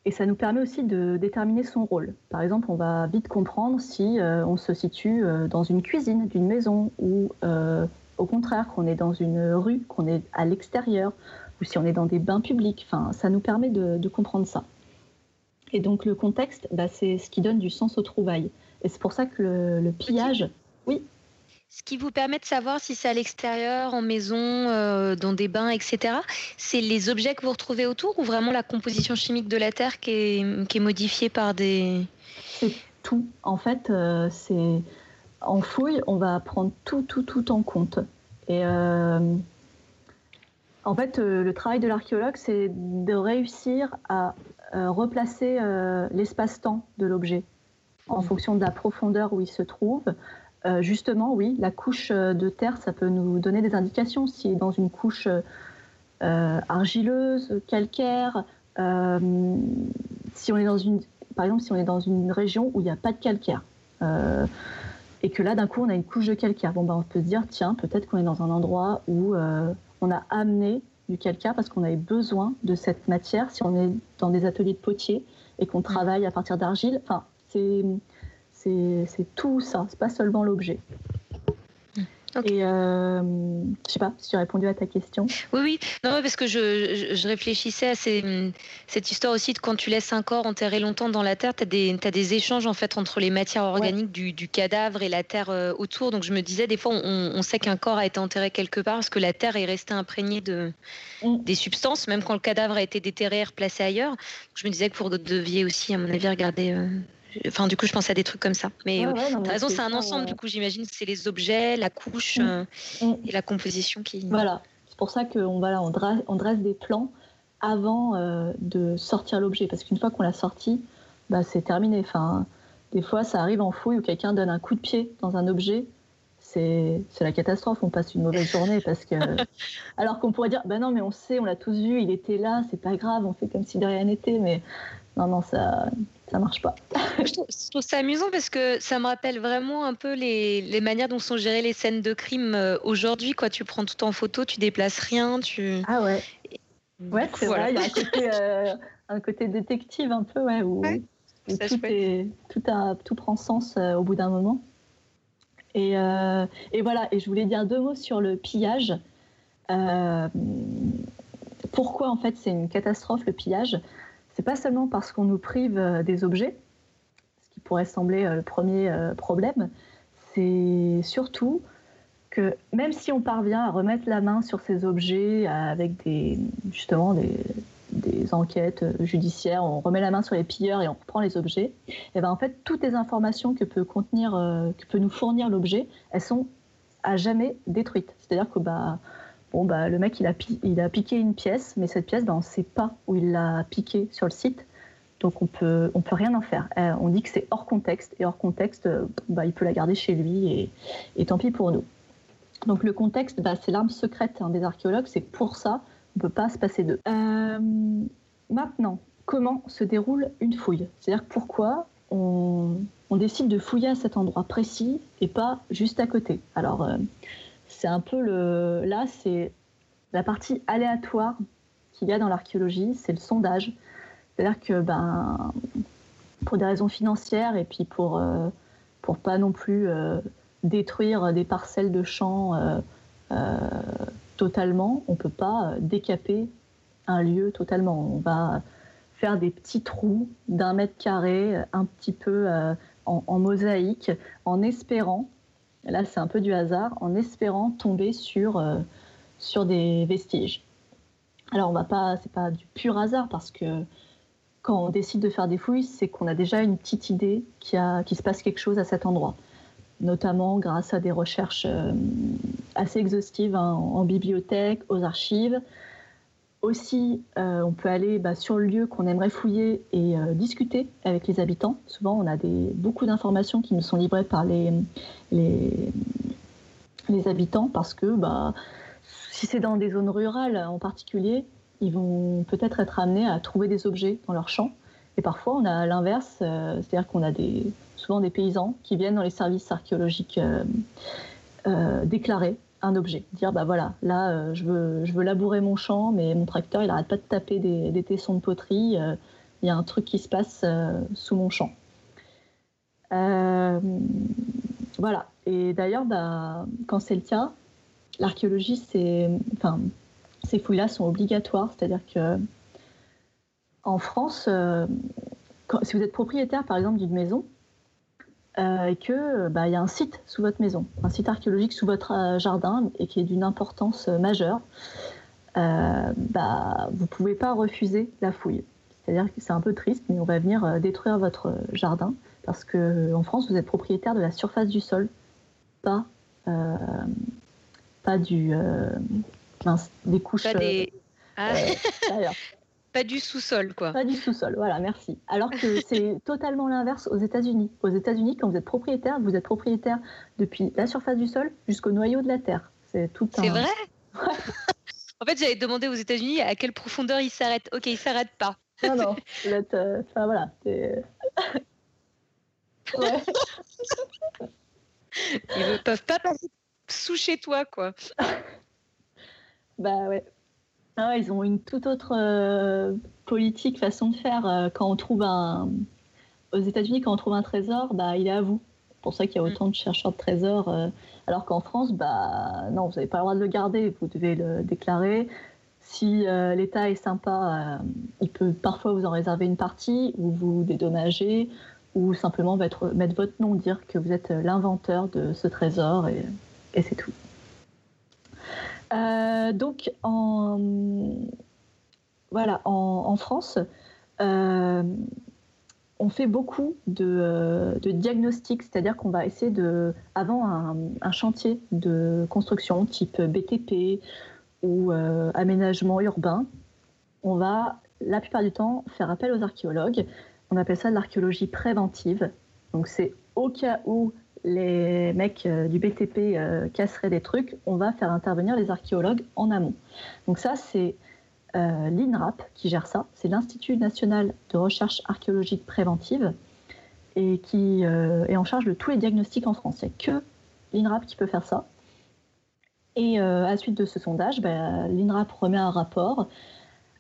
Et ça nous permet aussi de déterminer son rôle. Par exemple, on va vite comprendre si euh, on se situe euh, dans une cuisine d'une maison ou au contraire qu'on est dans une rue, qu'on est à l'extérieur ou si on est dans des bains publics. Enfin, ça nous permet de, comprendre ça. Et donc le contexte, bah, c'est ce qui donne du sens aux trouvailles. Et c'est pour ça que le pillage, oui, ce qui vous permet de savoir si c'est à l'extérieur, en maison, euh, dans des bains, etc. C'est les objets que vous retrouvez autour ou vraiment la composition chimique de la Terre qui est, modifiée par des... C'est tout. En fait, euh, c'est en fouille, on va prendre tout, tout, tout en compte. Et euh, en fait, le travail de l'archéologue, c'est de réussir à replacer l'espace-temps de l'objet en fonction de la profondeur où il se trouve, euh, justement, oui, la couche euh, de terre, ça peut nous donner des indications. Si dans une couche euh, argileuse, calcaire, si on est dans une, par exemple, si on est dans une région où il n'y a pas de calcaire, et que là, d'un coup, on a une couche de calcaire, bon, ben, on peut se dire, tiens, peut-être qu'on est dans un endroit où on a amené du calcaire parce qu'on avait besoin de cette matière. Si on est dans des ateliers de potier et qu'on travaille à partir d'argile, enfin, c'est c'est tout ça, c'est pas seulement l'objet. Et euh, je sais pas si tu as répondu à ta question. Oui, oui. Non, parce que je, réfléchissais à cette histoire aussi de quand tu laisses un corps enterré longtemps dans la terre, tu as, as, des échanges en fait entre les matières organiques du, cadavre et la terre euh, autour. Donc je me disais, des fois, on, sait qu'un corps a été enterré quelque part parce que la terre est restée imprégnée de, mm. des substances, même quand le cadavre a été déterré et replacé ailleurs. Je me disais que vous deviez aussi, à mon avis, regarder euh, Enfin, du coup, je pense à des trucs comme ça. Mais tu as raison, c'est un ensemble. Du coup, j'imagine c'est les objets, la couche mm. Euh, mm. et la composition qui. Voilà. C'est pour ça qu'on voilà, on dresse, on dresse des plans avant euh, de sortir l'objet, parce qu'une fois qu'on l'a sorti, bah, c'est terminé. Enfin, des fois, ça arrive en fouille où quelqu'un donne un coup de pied dans un objet. C'est la catastrophe. On passe une mauvaise journée parce que. Alors qu'on pourrait dire, bah non, mais on sait, on l'a tous vu, il était là, c'est pas grave, on fait comme si de rien n'était. Mais non, non, ça, ça marche pas. je, trouve, ça amusant parce que ça me rappelle vraiment un peu les, les manières dont sont gérées les scènes de crime euh, aujourd'hui. Quoi, tu prends tout en photo, tu déplaces rien, tu. Ah ouais. Ouais, c'est vrai. Il y a un côté, euh, un côté détective un peu, ouais, où, tout, est, tout, a, tout prend sens euh, au bout d'un moment. Et, et, voilà. Et je voulais dire deux mots sur le pillage. pourquoi en fait c'est une catastrophe le pillage? C'est pas seulement parce qu'on nous prive euh, des objets, ce qui pourrait sembler euh, le premier euh, problème, c'est surtout que même si on parvient à remettre la main sur ces objets avec des, justement des, enquêtes judiciaires, on remet la main sur les pilleurs et on reprend les objets, et eh ben en fait toutes les informations que peut contenir, que peut nous fournir l'objet, elles sont à jamais détruites. C'est-à-dire que bah Bon, bah, le mec, il a, piqué une pièce, mais cette pièce, bah, on ne sait pas où il l'a piqué sur le site. Donc, on peut, peut rien en faire. Euh, on dit que c'est hors contexte. Et hors contexte, euh, bah, il peut la garder chez lui et, tant pis pour nous. Donc, le contexte, bah, c'est l'arme secrète hein, des archéologues. C'est pour ça on ne peut pas se passer d'eux. Euh, maintenant, comment se déroule une fouille? C'est-à-dire pourquoi on, on, décide de fouiller à cet endroit précis et pas juste à côté? Alors, c'est un peu le. Là, c'est la partie aléatoire qu'il y a dans l'archéologie, c'est le sondage. C'est-à-dire que, ben, pour des raisons financières et puis pour, euh, pas non plus euh, détruire des parcelles de champs euh, totalement, on peut pas décaper un lieu totalement. On va faire des petits trous d'un mètre carré, un petit peu en, mosaïque, en espérant là c'est un peu du hasard, en espérant tomber sur, euh, des vestiges. Alors on va pas, pas du pur hasard parce que quand on décide de faire des fouilles, c'est qu'on a déjà une petite idée qu'il qui se passe quelque chose à cet endroit, notamment grâce à des recherches euh, assez exhaustives hein, en bibliothèque, aux archives, aussi, euh, on peut aller bah, sur le lieu qu'on aimerait fouiller et euh, discuter avec les habitants. Souvent, on a beaucoup d'informations qui nous sont livrées par les, habitants parce que bah, si c'est dans des zones rurales en particulier, ils vont peut-être être amenés à trouver des objets dans leur champ. Et parfois, on a l'inverse, euh, c'est-à-dire qu'on a souvent des paysans qui viennent dans les services archéologiques déclarer un objet, dire bah voilà, là je, veux, je veux labourer mon champ, mais mon tracteur il arrête pas de taper des, des tessons de poterie, il y a un truc qui se passe sous mon champ. voilà, et d'ailleurs, bah, quand c'est le cas, l'archéologie, c'est, enfin, ces fouilles-là sont obligatoires, c'est-à-dire que en France, euh, si vous êtes propriétaire, par exemple, d'une maison, euh, et que bah, il y a un site sous votre maison, un site archéologique sous votre euh, jardin et qui est d'une importance majeure, bah, vous ne pouvez pas refuser la fouille. C'est-à-dire que c'est un peu triste, mais on va venir détruire votre jardin parce qu'en France, vous êtes propriétaire de la surface du sol, pas, pas du, des couches. Pas des... Ah. pas du sous-sol, quoi. Pas du sous-sol, voilà, merci. Alors que c'est totalement l'inverse aux États-Unis. Aux États-Unis, quand vous êtes propriétaire, vous êtes propriétaire depuis la surface du sol jusqu'au noyau de la terre. C'est tout C'est vrai En fait, j'avais demandé aux États-Unis à quelle profondeur ils s'arrêtent. Ok, ils s'arrêtent pas. Non, non, euh, enfin voilà. Ouais. Ils ne peuvent pas passer sous chez toi, quoi. bah ouais. Ah ils ont une toute autre euh, politique, façon de faire. Euh, quand on trouve un. Aux États-Unis, quand on trouve un trésor, bah, il est à vous. C'est pour ça qu'il y a mm. autant de chercheurs de trésors. Euh, alors qu'en France, bah, non, vous n'avez pas le droit de le garder, vous devez le déclarer. Si l'État est sympa, il peut parfois vous en réserver une partie ou vous dédommager ou simplement mettre, mettre votre nom, dire que vous êtes l'inventeur de ce trésor et, et c'est tout. Euh, donc, en, voilà, en, France, euh, on fait beaucoup de, de diagnostics, c'est-à-dire qu'on va essayer de, avant un, chantier de construction type BTP ou euh, aménagement urbain, on va la plupart du temps faire appel aux archéologues. On appelle ça de l'archéologie préventive. Donc c'est au cas où les mecs euh, du BTP euh, casseraient des trucs, on va faire intervenir les archéologues en amont. Donc ça, c'est euh, l'INRAP qui gère ça. C'est l'Institut national de recherche archéologique préventive et qui est en charge de tous les diagnostics en France. Il n'y a que l'INRAP qui peut faire ça. Et à la suite de ce sondage, bah, l'INRAP remet un rapport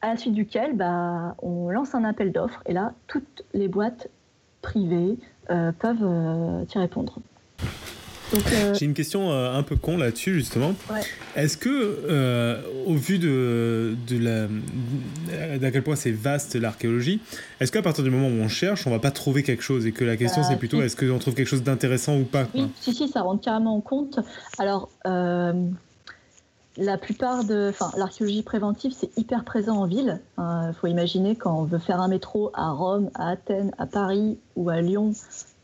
à la suite duquel bah, on lance un appel d'offres et là, toutes les boîtes privées peuvent y répondre. Euh, J'ai une question euh, un peu con là-dessus, justement. Est-ce que, euh, au vu de, de la, d'à quel point c'est vaste l'archéologie, est-ce qu'à partir du moment où on cherche, on va pas trouver quelque chose et que la question c'est plutôt est-ce qu'on trouve quelque chose d'intéressant ou pas Oui, si, si, ça rentre carrément en compte. Alors, la plupart de. Enfin, l'archéologie préventive, c'est hyper présent en ville. Il hein, faut imaginer quand on veut faire un métro à Rome, à Athènes, à Paris ou à Lyon,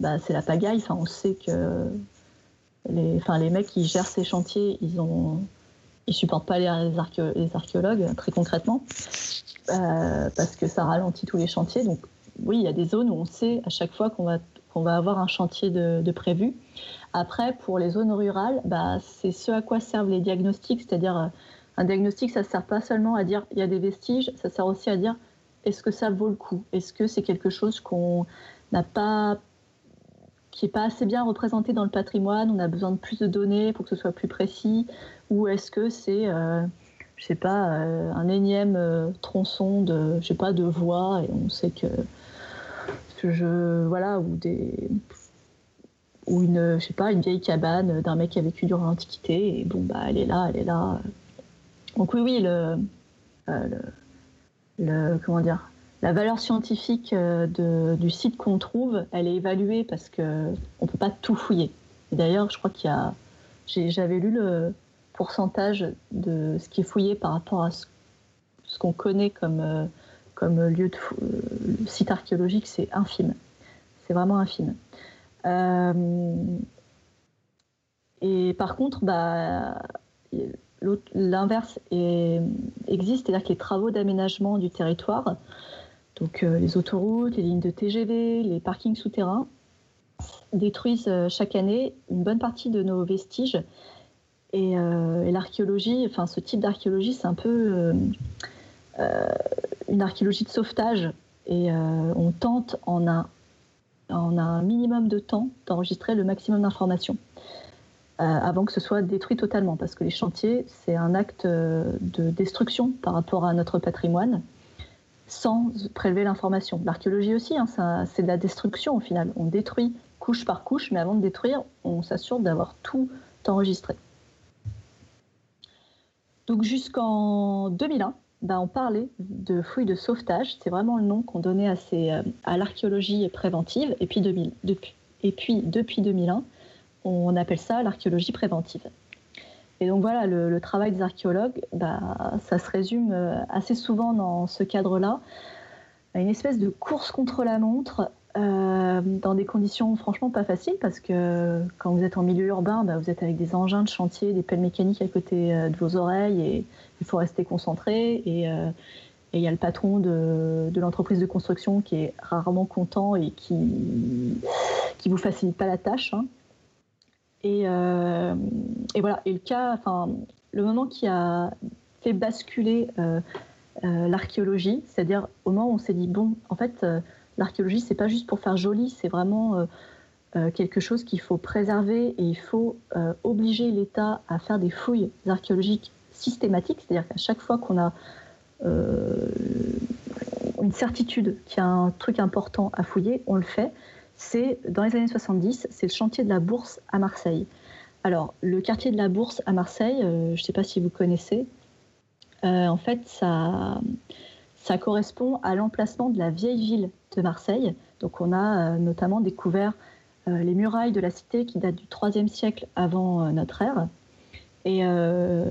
bah, c'est la pagaille. Enfin, on sait que les, enfin, les mecs qui gèrent ces chantiers, ils ont, ils supportent pas les, archéologues très concrètement euh, parce que ça ralentit tous les chantiers. Donc oui, il y a des zones où on sait à chaque fois qu'on va qu'on va avoir un chantier de, prévu. Après, pour les zones rurales, bah, c'est ce à quoi servent les diagnostics, c'est-à-dire euh, un diagnostic, ça ne sert pas seulement à dire il y a des vestiges, ça sert aussi à dire est-ce que ça vaut le coup? Est-ce que c'est quelque chose qu'on n'a pas qui n'est pas assez bien représenté dans le patrimoine, on a besoin de plus de données pour que ce soit plus précis, ou est-ce que c'est, euh, je sais pas, euh, un énième euh, tronçon de, je sais pas, de voie, et on sait que, que je, voilà, ou des, ou une, je sais pas, une vieille cabane d'un mec qui a vécu durant l'Antiquité, et bon, bah, elle est là, elle est là. Donc oui, oui, le, le, le comment dire, la valeur scientifique euh, du site qu'on trouve, elle est évaluée parce qu'on ne peut pas tout fouiller. d'ailleurs, je crois qu'il y a. J'avais lu le pourcentage de ce qui est fouillé par rapport à ce, qu'on connaît comme, euh, lieu de euh, site archéologique, c'est infime. C'est vraiment infime. et par contre, bah, l'inverse existe, c'est-à-dire que les travaux d'aménagement du territoire donc euh, les autoroutes, les lignes de TGV, les parkings souterrains détruisent euh, chaque année une bonne partie de nos vestiges. Et, euh, l'archéologie, enfin ce type d'archéologie, c'est un peu une archéologie de sauvetage. Et on tente en un, en un minimum de temps d'enregistrer le maximum d'informations. avant que ce soit détruit totalement, parce que les chantiers, c'est un acte de destruction par rapport à notre patrimoine, sans prélever l'information. L'archéologie aussi, hein, c'est de la destruction au final. On détruit couche par couche, mais avant de détruire, on s'assure d'avoir tout enregistré. Donc jusqu'en 2001, bah, on parlait de fouilles de sauvetage. C'est vraiment le nom qu'on donnait à, euh, l'archéologie préventive. Et puis, depuis, et puis depuis 2001, on appelle ça l'archéologie préventive. Et donc voilà, le, travail des archéologues, bah, ça se résume euh, assez souvent dans ce cadre-là à une espèce de course contre la montre euh, dans des conditions franchement pas faciles parce que quand vous êtes en milieu urbain, bah, vous êtes avec des engins de chantier, des pelles mécaniques à côté euh, de vos oreilles et il faut rester concentré. Et euh, il y a le patron de, l'entreprise de construction qui est rarement content et qui qui vous facilite pas la tâche. Hein. Et, et, voilà. Et le cas, enfin, le moment qui a fait basculer l'archéologie, c'est-à-dire au moment où on s'est dit bon, en fait l'archéologie, c'est pas juste pour faire joli, c'est vraiment euh, euh, quelque chose qu'il faut préserver et il faut euh, obliger l'État à faire des fouilles archéologiques systématiques, c'est-à-dire qu'à chaque fois qu'on a une certitude qu'il y a un truc important à fouiller, on le fait. C'est dans les années 70, c'est le chantier de la Bourse à Marseille. Alors, le quartier de la Bourse à Marseille, je ne sais pas si vous connaissez, en fait, ça, correspond à l'emplacement de la vieille ville de Marseille. Donc on a euh, notamment découvert euh, les murailles de la cité qui datent du IIIe siècle avant euh, notre ère. Et,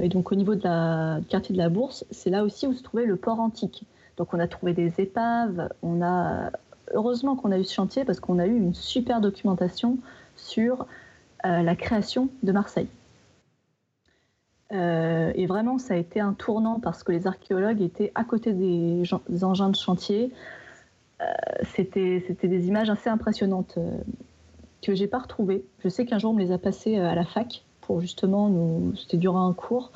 donc au niveau du quartier de la Bourse, c'est là aussi où se trouvait le port antique. Donc on a trouvé des épaves, on a heureusement qu'on a eu ce chantier parce qu'on a eu une super documentation sur la création de Marseille. et vraiment, ça a été un tournant parce que les archéologues étaient à côté des, engins de chantier, euh, c'était des images assez impressionnantes euh, que j'ai pas retrouvées. Je sais qu'un jour on me les a passées euh, à la fac pour justement nous. C'était durant un cours.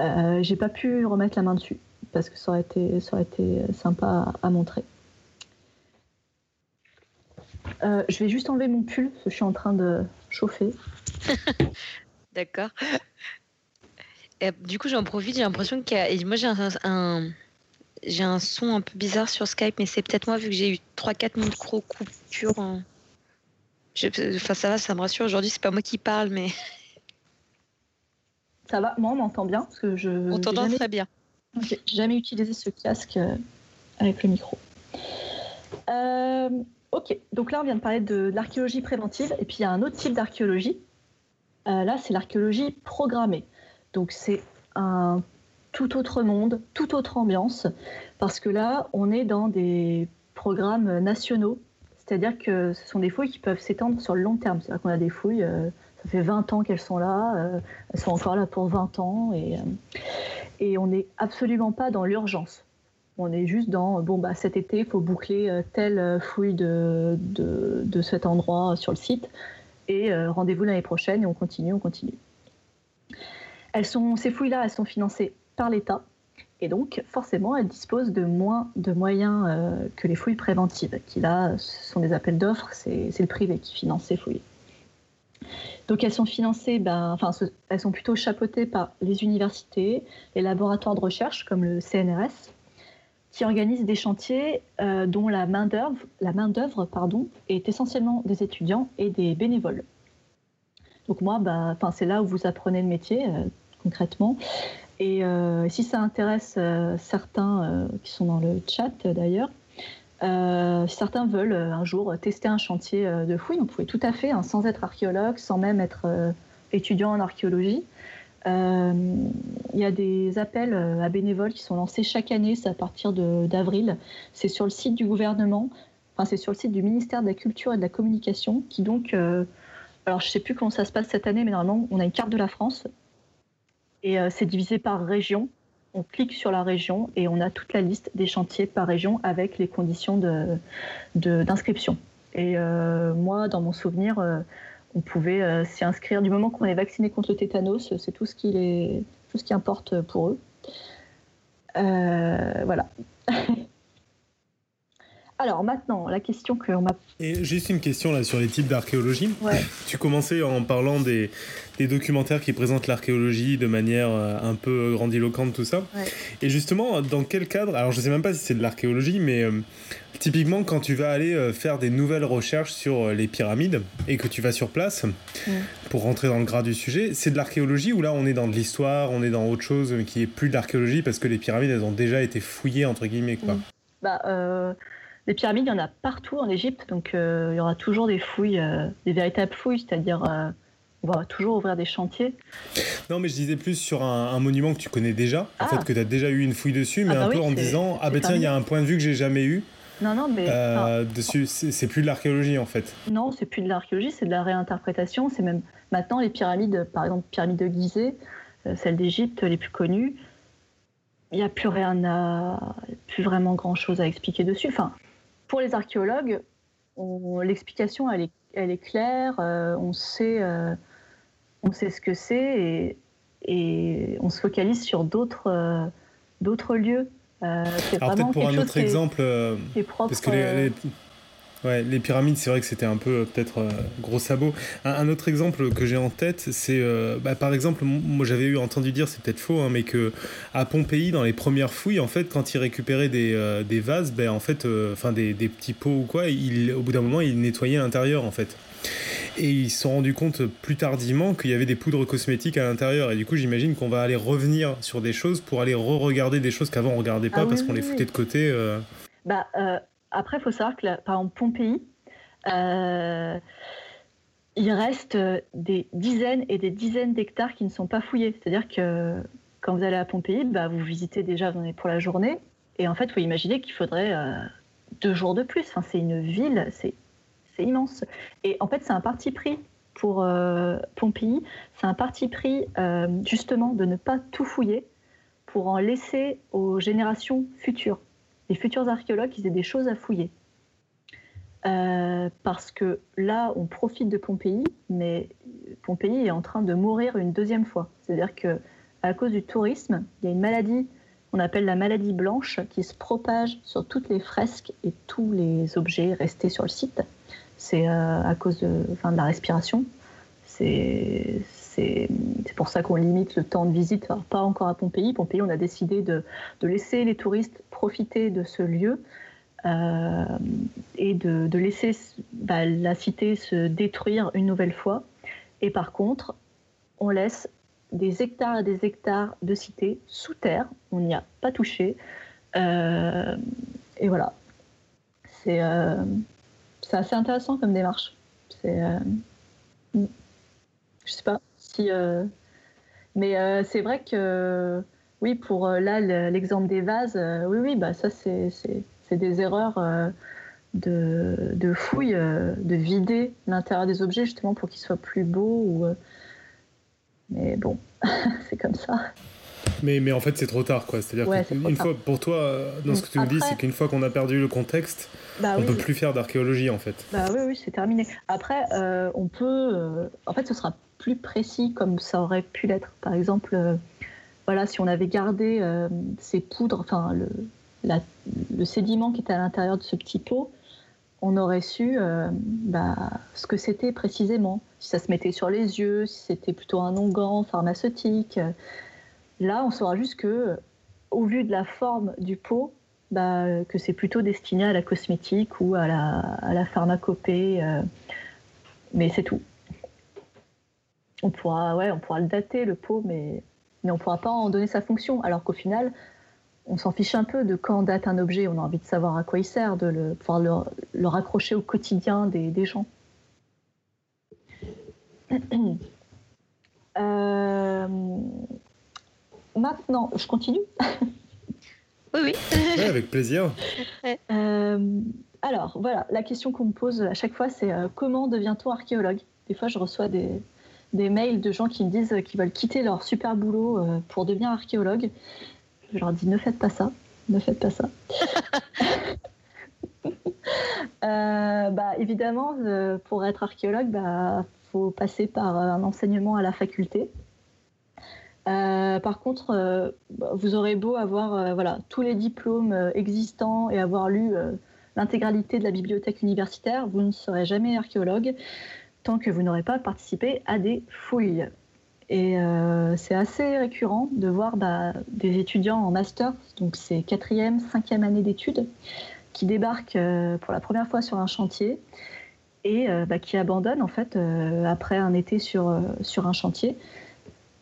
Euh, j'ai pas pu remettre la main dessus parce que ça aurait été sympa à, montrer. Je vais juste enlever mon pull parce que je suis en train de chauffer. D'accord. du coup, j'en profite, j'ai l'impression qu'il y a. Moi, j'ai un, j'ai un son un peu bizarre sur Skype, mais c'est peut-être moi vu que j'ai eu 3-4 micro-coupures. Enfin, ça va, ça me rassure. Aujourd'hui, c'est pas moi qui parle, mais. Ça va, moi on m'entend bien parce que je. On t'entend très bien. J'ai jamais utilisé ce casque euh, avec le micro. Euh, ok, donc là on vient de parler de, l'archéologie préventive et puis il y a un autre type d'archéologie. Euh, là, c'est l'archéologie programmée. Donc c'est un tout autre monde, toute autre ambiance, parce que là, on est dans des programmes nationaux, c'est-à-dire que ce sont des fouilles qui peuvent s'étendre sur le long terme. C'est-à-dire qu'on a des fouilles, euh, ça fait 20 ans qu'elles sont là, euh, elles sont encore là pour 20 ans, et, et on n'est absolument pas dans l'urgence. On est juste dans, bon, bah, cet été, il faut boucler telle fouille de, cet endroit sur le site, et rendez-vous l'année prochaine, et on continue, on continue. Elles sont, ces fouilles-là, elles sont financées par l'État. Et donc, forcément, elle dispose de moins de moyens euh, que les fouilles préventives, qui là, ce sont des appels d'offres, c'est le privé qui finance ces fouilles. Donc, elles sont financées, ben, enfin, elles sont plutôt chapeautées par les universités, les laboratoires de recherche comme le CNRS, qui organisent des chantiers euh, dont la main-d'œuvre main est essentiellement des étudiants et des bénévoles. Donc, moi, ben, c'est là où vous apprenez le métier, euh, concrètement. Et euh, si ça intéresse certains qui sont dans le chat d'ailleurs, certains veulent un jour tester un chantier de fouille, vous pouvez tout à fait, hein, sans être archéologue, sans même être étudiant en archéologie. Il y a des appels à bénévoles qui sont lancés chaque année, c'est à partir d'avril. C'est sur le site du gouvernement, enfin c'est sur le site du ministère de la Culture et de la Communication, qui donc, alors je ne sais plus comment ça se passe cette année, mais normalement on a une carte de la France et euh, c'est divisé par région. On clique sur la région et on a toute la liste des chantiers par région avec les conditions d'inscription. Et euh, moi, dans mon souvenir, euh, on pouvait s'y inscrire du moment qu'on est vacciné contre le tétanos. C'est tout ce qui tout ce qui importe pour eux. voilà. Alors maintenant, la question que m'a. Et juste une question là sur les types d'archéologie. Tu commençais en parlant des, des documentaires qui présentent l'archéologie de manière euh, un peu grandiloquente, tout ça. Et justement, dans quel cadre Alors je sais même pas si c'est de l'archéologie, mais euh, typiquement quand tu vas aller euh, faire des nouvelles recherches sur les pyramides et que tu vas sur place pour rentrer dans le gras du sujet, c'est de l'archéologie ou là on est dans de l'histoire, on est dans autre chose qui est plus de l'archéologie parce que les pyramides elles ont déjà été fouillées entre guillemets quoi? Bah, les pyramides, il y en a partout en Égypte, donc euh, il y aura toujours des fouilles, euh, des véritables fouilles, c'est-à-dire euh, on va toujours ouvrir des chantiers. Non, mais je disais plus sur un, monument que tu connais déjà, en ah. fait, que tu as déjà eu une fouille dessus, mais ah un bah peu en disant Ah ben tiens, il y a un point de vue que j'ai jamais eu. Non, non, mais. dessus, c'est plus de l'archéologie en fait. Non, c'est plus de l'archéologie, c'est de la réinterprétation. C'est même maintenant les pyramides, par exemple, pyramide de Gizeh, celle d'Égypte, les plus connues. Il n'y a plus rien à. plus vraiment grand chose à expliquer dessus. Enfin, pour les archéologues, l'explication, elle est, elle est claire, euh, on, sait, euh, on sait ce que c'est et, et, on se focalise sur d'autres euh, d'autres lieux. Alors peut-être pour un autre exemple, parce que les, Ouais, les pyramides, c'est vrai que c'était un peu euh, peut-être euh, gros sabot. Un, autre exemple que j'ai en tête, c'est euh, bah, par exemple, moi j'avais eu entendu dire, c'est peut-être faux, hein, mais que à Pompéi, dans les premières fouilles, en fait, quand ils récupéraient des, des vases, ben, en fait, enfin des, des, petits pots ou quoi, il, au bout d'un moment, ils nettoyaient l'intérieur, en fait. Et ils se sont rendus compte plus tardivement qu'il y avait des poudres cosmétiques à l'intérieur. Et du coup, j'imagine qu'on va aller revenir sur des choses pour aller re-regarder des choses qu'avant on regardait pas ah parce qu'on les foutait de côté. Bah, après, il faut savoir que, par exemple, Pompéi, euh, il reste des dizaines et des dizaines d'hectares qui ne sont pas fouillés. C'est-à-dire que quand vous allez à Pompéi, bah, vous visitez déjà vous pour la journée. Et en fait, il faut imaginer qu'il faudrait euh, deux jours de plus. C'est une ville, c'est immense. Et en fait, c'est un parti pris pour euh, Pompéi. C'est un parti pris justement de ne pas tout fouiller pour en laisser aux générations futures les futurs archéologues, ils aient des choses à fouiller. Euh, parce que là, on profite de Pompéi, mais Pompéi est en train de mourir une deuxième fois. C'est-à-dire que à cause du tourisme, il y a une maladie qu'on appelle la maladie blanche qui se propage sur toutes les fresques et tous les objets restés sur le site. C'est euh, à cause de, enfin, de la respiration. C'est pour ça qu'on limite le temps de visite, pas encore à Pompéi. Pompéi, on a décidé de, laisser les touristes profiter de ce lieu euh, et de, laisser bah, la cité se détruire une nouvelle fois. Et par contre, on laisse des hectares et des hectares de cité sous terre. On n'y a pas touché. Euh, et voilà. Euh, c'est assez intéressant comme démarche. C'est. je sais pas. Euh, mais euh, c'est vrai que, oui, pour euh, là, l'exemple des vases, oui, oui, bah, ça, c'est des erreurs de, de fouille, de vider l'intérieur des objets justement pour qu'ils soient plus beaux. Ou, mais bon, c'est comme ça. Mais, mais en fait, c'est trop tard, quoi. C'est-à-dire qu'une fois, pour toi, dans ce que tu me dis, c'est qu'une fois qu'on a perdu le contexte, bah on ne peut plus faire d'archéologie, en fait. Bah oui, oui, c'est terminé. Après, on peut. en fait, ce sera plus précis comme ça aurait pu l'être. Par exemple, euh, voilà, si on avait gardé euh, ces poudres, enfin le, le, sédiment qui était à l'intérieur de ce petit pot, on aurait su euh, bah, ce que c'était précisément. Si ça se mettait sur les yeux, si c'était plutôt un onguent pharmaceutique. Là, on saura juste que, au vu de la forme du pot, bah, que c'est plutôt destiné à la cosmétique ou à la, à la pharmacopée. mais c'est tout on pourra, ouais, on pourra le dater, le pot, mais, mais on ne pourra pas en donner sa fonction. Alors qu'au final, on s'en fiche un peu de quand date un objet, on a envie de savoir à quoi il sert, de le, pouvoir le, raccrocher au quotidien des, gens. Euh, maintenant, je continue Oui, oui. avec plaisir. Euh, alors, voilà, la question qu'on me pose à chaque fois, c'est euh, comment devient-on archéologue? Des fois, je reçois des, des mails de gens qui me disent qu'ils veulent quitter leur super boulot euh, pour devenir archéologue. Je leur dis ne faites pas ça, ne faites pas ça. Euh, bah, évidemment, euh, pour être archéologue, il bah, faut passer par un enseignement à la faculté. par contre, bah, vous aurez beau avoir voilà, tous les diplômes existants et avoir lu l'intégralité de la bibliothèque universitaire, vous ne serez jamais archéologue tant que vous n'aurez pas participé à des fouilles. Et euh, c'est assez récurrent de voir bah, des étudiants en master, donc c'est quatrième, cinquième année d'études, qui débarquent euh, pour la première fois sur un chantier et euh, bah, qui abandonnent en fait après un été sur, sur un chantier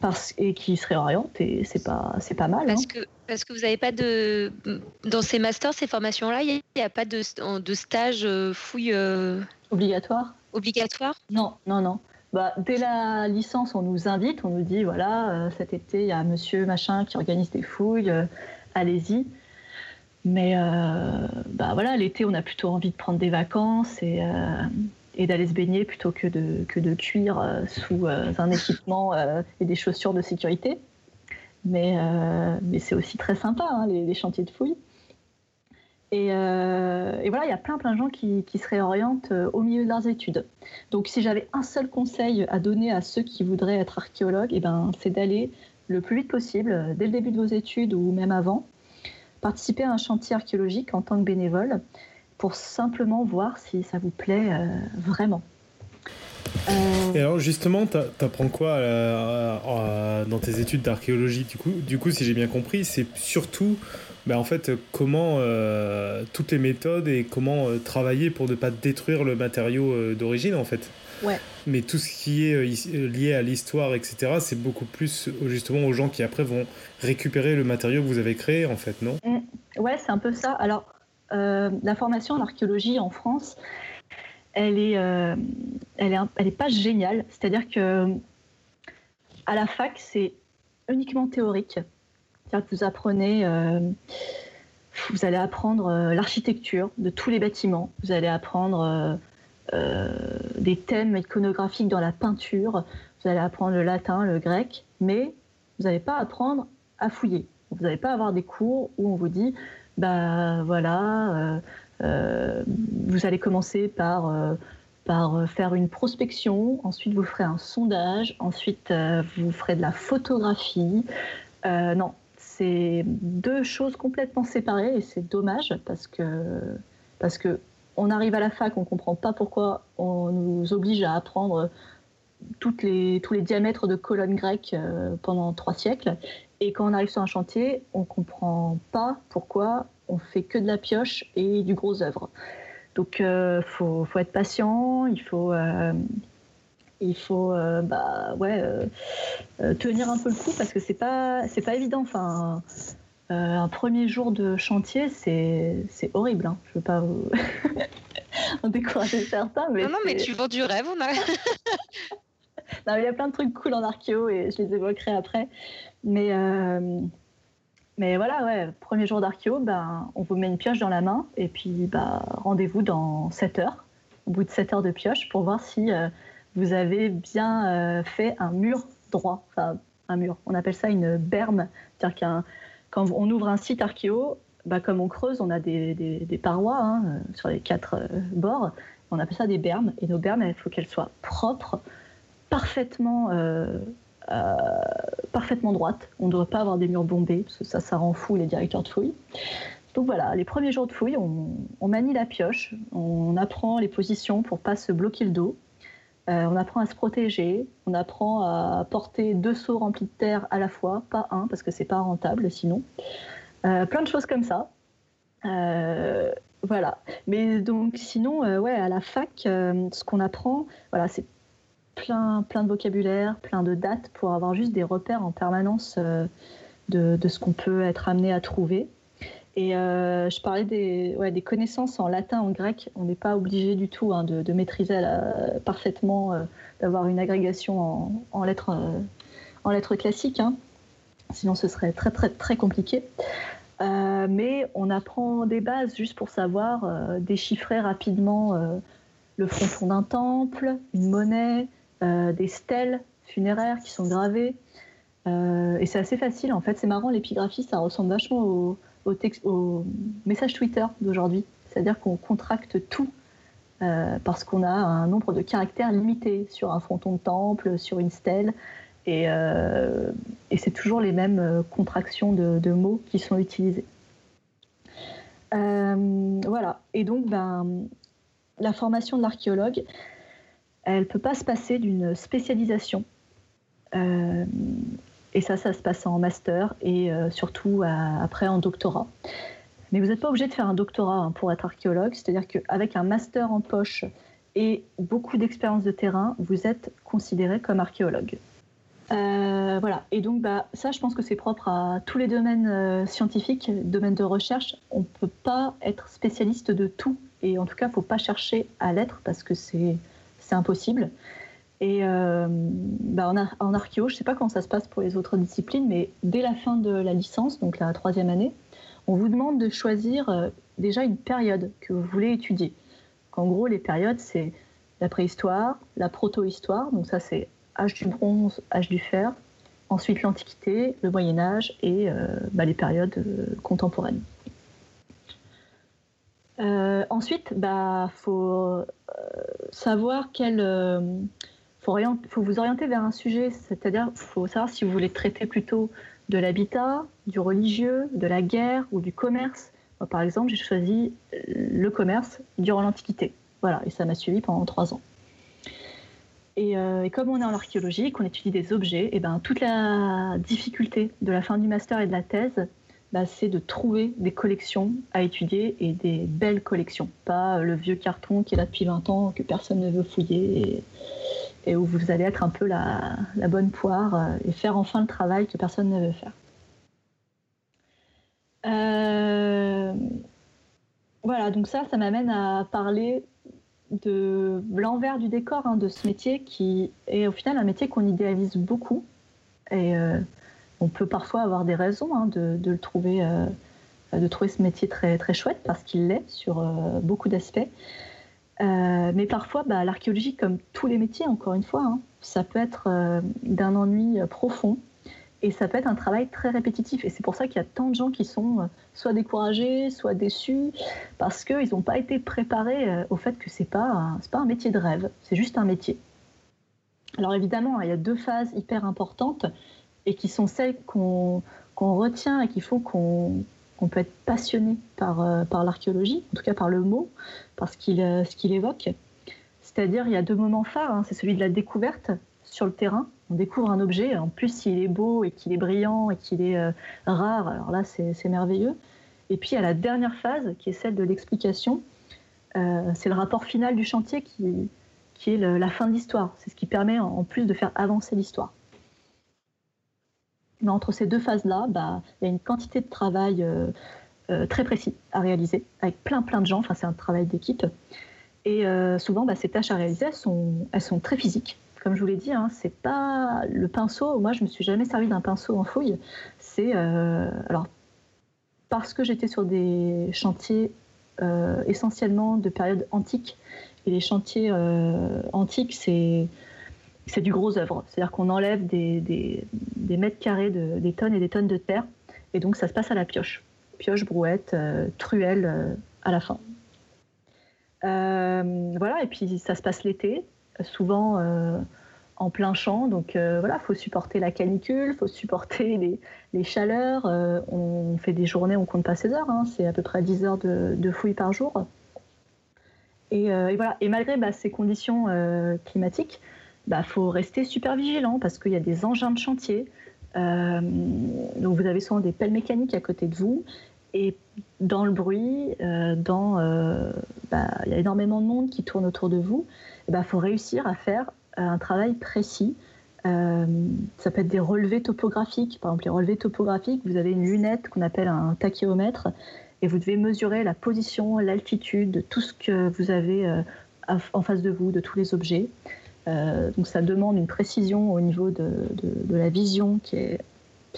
parce, et qui se réorientent et c'est pas, c'est pas mal. Parce, hein. que, parce que vous n'avez pas de. Dans ces masters, ces formations-là, il n'y a, pas de, de stage fouille. Obligatoire Obligatoire? Non, non, non. Bah, dès la licence, on nous invite, on nous dit voilà, euh, cet été, il y a monsieur machin qui organise des fouilles, euh, allez-y. Mais euh, bah, l'été, on a plutôt envie de prendre des vacances et, d'aller se baigner plutôt que de, que cuire sous un équipement et des chaussures de sécurité. Mais, mais c'est aussi très sympa, hein, les, chantiers de fouilles. Euh, et, voilà, il y a plein plein de gens qui, se réorientent euh, au milieu de leurs études. Donc si j'avais un seul conseil à donner à ceux qui voudraient être archéologues, eh ben, c'est d'aller le plus vite possible, euh, dès le début de vos études ou même avant, participer à un chantier archéologique en tant que bénévole pour simplement voir si ça vous plaît vraiment. Et alors justement, tu apprends quoi dans tes études d'archéologie du coup, du coup, si j'ai bien compris, c'est surtout ben, en fait, comment euh, toutes les méthodes et comment euh, travailler pour ne pas détruire le matériau euh, d'origine, en fait. Ouais. Mais tout ce qui est lié à l'histoire, etc., c'est beaucoup plus justement aux gens qui après vont récupérer le matériau que vous avez créé, en fait, non? Mmh. Ouais, c'est un peu ça. Alors, la formation en archéologie en France, elle est, elle est, elle est pas géniale. C'est-à-dire que à la fac, c'est uniquement théorique vous apprenez, euh, vous allez apprendre euh, l'architecture de tous les bâtiments, vous allez apprendre euh, des thèmes iconographiques dans la peinture, vous allez apprendre le latin, le grec, mais vous n'allez pas apprendre à fouiller. Vous n'allez pas avoir des cours où on vous dit, bah voilà, vous allez commencer par par faire une prospection, ensuite vous ferez un sondage, ensuite vous ferez de la photographie. non, c'est deux choses complètement séparées et c'est dommage parce que, parce que on arrive à la fac, on comprend pas pourquoi on nous oblige à apprendre les, tous les diamètres de colonnes grecques euh, pendant trois siècles. Et quand on arrive sur un chantier, on comprend pas pourquoi on fait que de la pioche et du gros œuvre. Donc, il euh, faut, faut, être patient, il faut, euh, il faut euh, bah, ouais, euh, euh, tenir un peu le coup parce que c'est pas, c'est pas évident. Enfin, un premier jour de chantier, c'est, c'est horrible. Hein. Je veux pas vous en décourager certains. Mais non, non, mais tu vends du rêve. On a... il y a plein de trucs cool en archéo et je les évoquerai après. Mais, mais voilà, ouais, premier jour d'archéo, ben, on vous met une pioche dans la main et puis bah, rendez-vous dans 7 heures, au bout de 7 heures de pioche, pour voir si vous avez bien euh, fait un mur droit, enfin un mur. On appelle ça une berme, c'est-à-dire qu'un quand on ouvre un site archéo, bah, comme on creuse, on a des, des, parois hein, euh, sur les quatre euh, bords. On appelle ça des bermes. Et nos bermes, il faut qu'elles soient propres, parfaitement, parfaitement droites. On ne devrait pas avoir des murs bombés, parce que ça, ça rend fou les directeurs de fouilles. Donc voilà, les premiers jours de fouille, on, on, manie la pioche, on apprend les positions pour pas se bloquer le dos. Euh, on apprend à se protéger, on apprend à porter deux seaux remplis de terre à la fois, pas un parce que c'est pas rentable sinon. Euh, plein de choses comme ça. Euh, voilà. Mais donc sinon, ouais, à la fac, ce qu'on apprend, voilà, c'est plein, plein de vocabulaire, plein de dates pour avoir juste des repères en permanence de, de, ce qu'on peut être amené à trouver. Et euh, je parlais des, connaissances en latin, en grec. On n'est pas obligé du tout hein, de, maîtriser parfaitement, euh, d'avoir une agrégation en, lettres, euh, en lettres classiques. Hein. Sinon, ce serait très, très, très compliqué. mais on apprend des bases juste pour savoir déchiffrer rapidement le fronton d'un temple, une monnaie, des stèles funéraires qui sont gravées. et c'est assez facile, en fait. C'est marrant, l'épigraphie, ça ressemble vachement au au, message Twitter d'aujourd'hui. C'est-à-dire qu'on contracte tout euh, parce qu'on a un nombre de caractères limité sur un fronton de temple, sur une stèle. Et, euh, c'est toujours les mêmes euh, contractions de, mots qui sont utilisées. voilà. Et donc, ben, la formation de l'archéologue, elle ne peut pas se passer d'une spécialisation. Et ça, ça se passe en master et surtout après en doctorat. Mais vous n'êtes pas obligé de faire un doctorat hein, pour être archéologue, c'est-à-dire qu'avec un master en poche et beaucoup d'expérience de terrain, vous êtes considéré comme archéologue. Euh, voilà, et donc bah, ça, je pense que c'est propre à tous les domaines euh, scientifiques, domaines de recherche. On ne peut pas être spécialiste de tout, et en tout cas, il ne faut pas chercher à l'être parce que c'est impossible. Et euh, bah, en, archéo, je ne sais pas comment ça se passe pour les autres disciplines, mais dès la fin de la licence, donc la troisième année, on vous demande de choisir euh, déjà une période que vous voulez étudier. En gros, les périodes, c'est la préhistoire, la proto-histoire, donc ça c'est âge du bronze, âge du fer, ensuite l'Antiquité, le Moyen Âge et euh, bah, les périodes contemporaines. ensuite, il bah, faut savoir quel... faut, faut vous orienter vers un sujet, c'est-à-dire faut savoir si vous voulez traiter plutôt de l'habitat, du religieux, de la guerre ou du commerce. par exemple, j'ai choisi le commerce durant l'Antiquité. Voilà, et ça m'a suivi pendant trois ans. Euh, et, comme on est en archéologie, qu'on étudie des objets, et ben, toute la difficulté de la fin du master et de la thèse, bah, c'est de trouver des collections à étudier et des belles collections. Pas le vieux carton qui est là depuis 20 ans, que personne ne veut fouiller où vous allez être un peu la, bonne poire euh, et faire enfin le travail que personne ne veut faire. Euh, voilà, donc ça, ça m'amène à parler de l'envers du décor hein, de ce métier qui est au final un métier qu'on idéalise beaucoup. Et euh, on peut parfois avoir des raisons hein, de, le trouver, de trouver ce métier très, très chouette parce qu'il l'est sur beaucoup d'aspects. Euh, mais parfois, bah, l'archéologie, comme tous les métiers, encore une fois, hein, ça peut être euh, d'un ennui euh, profond et ça peut être un travail très répétitif. Et c'est pour ça qu'il y a tant de gens qui sont soit découragés, soit déçus, parce qu'ils n'ont pas été préparés au fait que ce n'est pas, pas un métier de rêve, c'est juste un métier. Alors évidemment, il y a deux phases hyper importantes et qui sont celles qu'on retient et qu'il faut qu'on on peut être passionné par, euh, par l'archéologie, en tout cas par le mot, par ce qu'il euh, évoque. C'est-à-dire, il y a deux moments phares. Hein. c'est celui de la découverte sur le terrain. On découvre un objet, en plus, s'il est beau et qu'il est brillant et qu'il est euh, rare, alors là, c'est merveilleux. Et puis, a la dernière phase, qui est celle de l'explication. c'est le rapport final du chantier qui, qui est la fin de l'histoire. C'est ce qui permet, en plus, de faire avancer l'histoire. Mais entre ces deux phases-là, bah, il y a une quantité de travail euh, euh, très précis à réaliser, avec plein plein de gens. Enfin, c'est un travail d'équipe. Et euh, souvent, bah, ces tâches à réaliser, elles sont, elles sont très physiques. Comme je vous l'ai dit, hein, c'est pas le pinceau. Moi, je me suis jamais servi d'un pinceau en fouille. C'est alors parce que j'étais sur des chantiers essentiellement de période antique. Et les chantiers antiques, c'est c'est du gros œuvre. C'est-à-dire qu'on enlève des, mètres carrés, de, des tonnes et des tonnes de terre, et donc ça se passe à la pioche. Pioche, brouette, euh, truelle euh, à la fin. Euh, voilà, et puis ça se passe l'été, souvent en plein champ. Donc voilà, il faut supporter la canicule, il faut supporter les, chaleurs. on fait des journées, on compte pas ses heures, hein. c'est à peu près 10 heures de, de fouille par jour. Et, voilà. et malgré bah, ces conditions climatiques, bah, faut rester super vigilant parce qu'il y a des engins de chantier. Euh, donc vous avez souvent des pelles mécaniques à côté de vous. Et dans le bruit, euh, dans, euh, bah, il y a énormément de monde qui tourne autour de vous. Il bah, faut réussir à faire un travail précis. ça peut être des relevés topographiques. Par exemple, les relevés topographiques, vous avez une lunette qu'on appelle un tachyomètre et vous devez mesurer la position, l'altitude de tout ce que vous avez en face de vous, de tous les objets. Euh, donc ça demande une précision au niveau de, la vision qui est,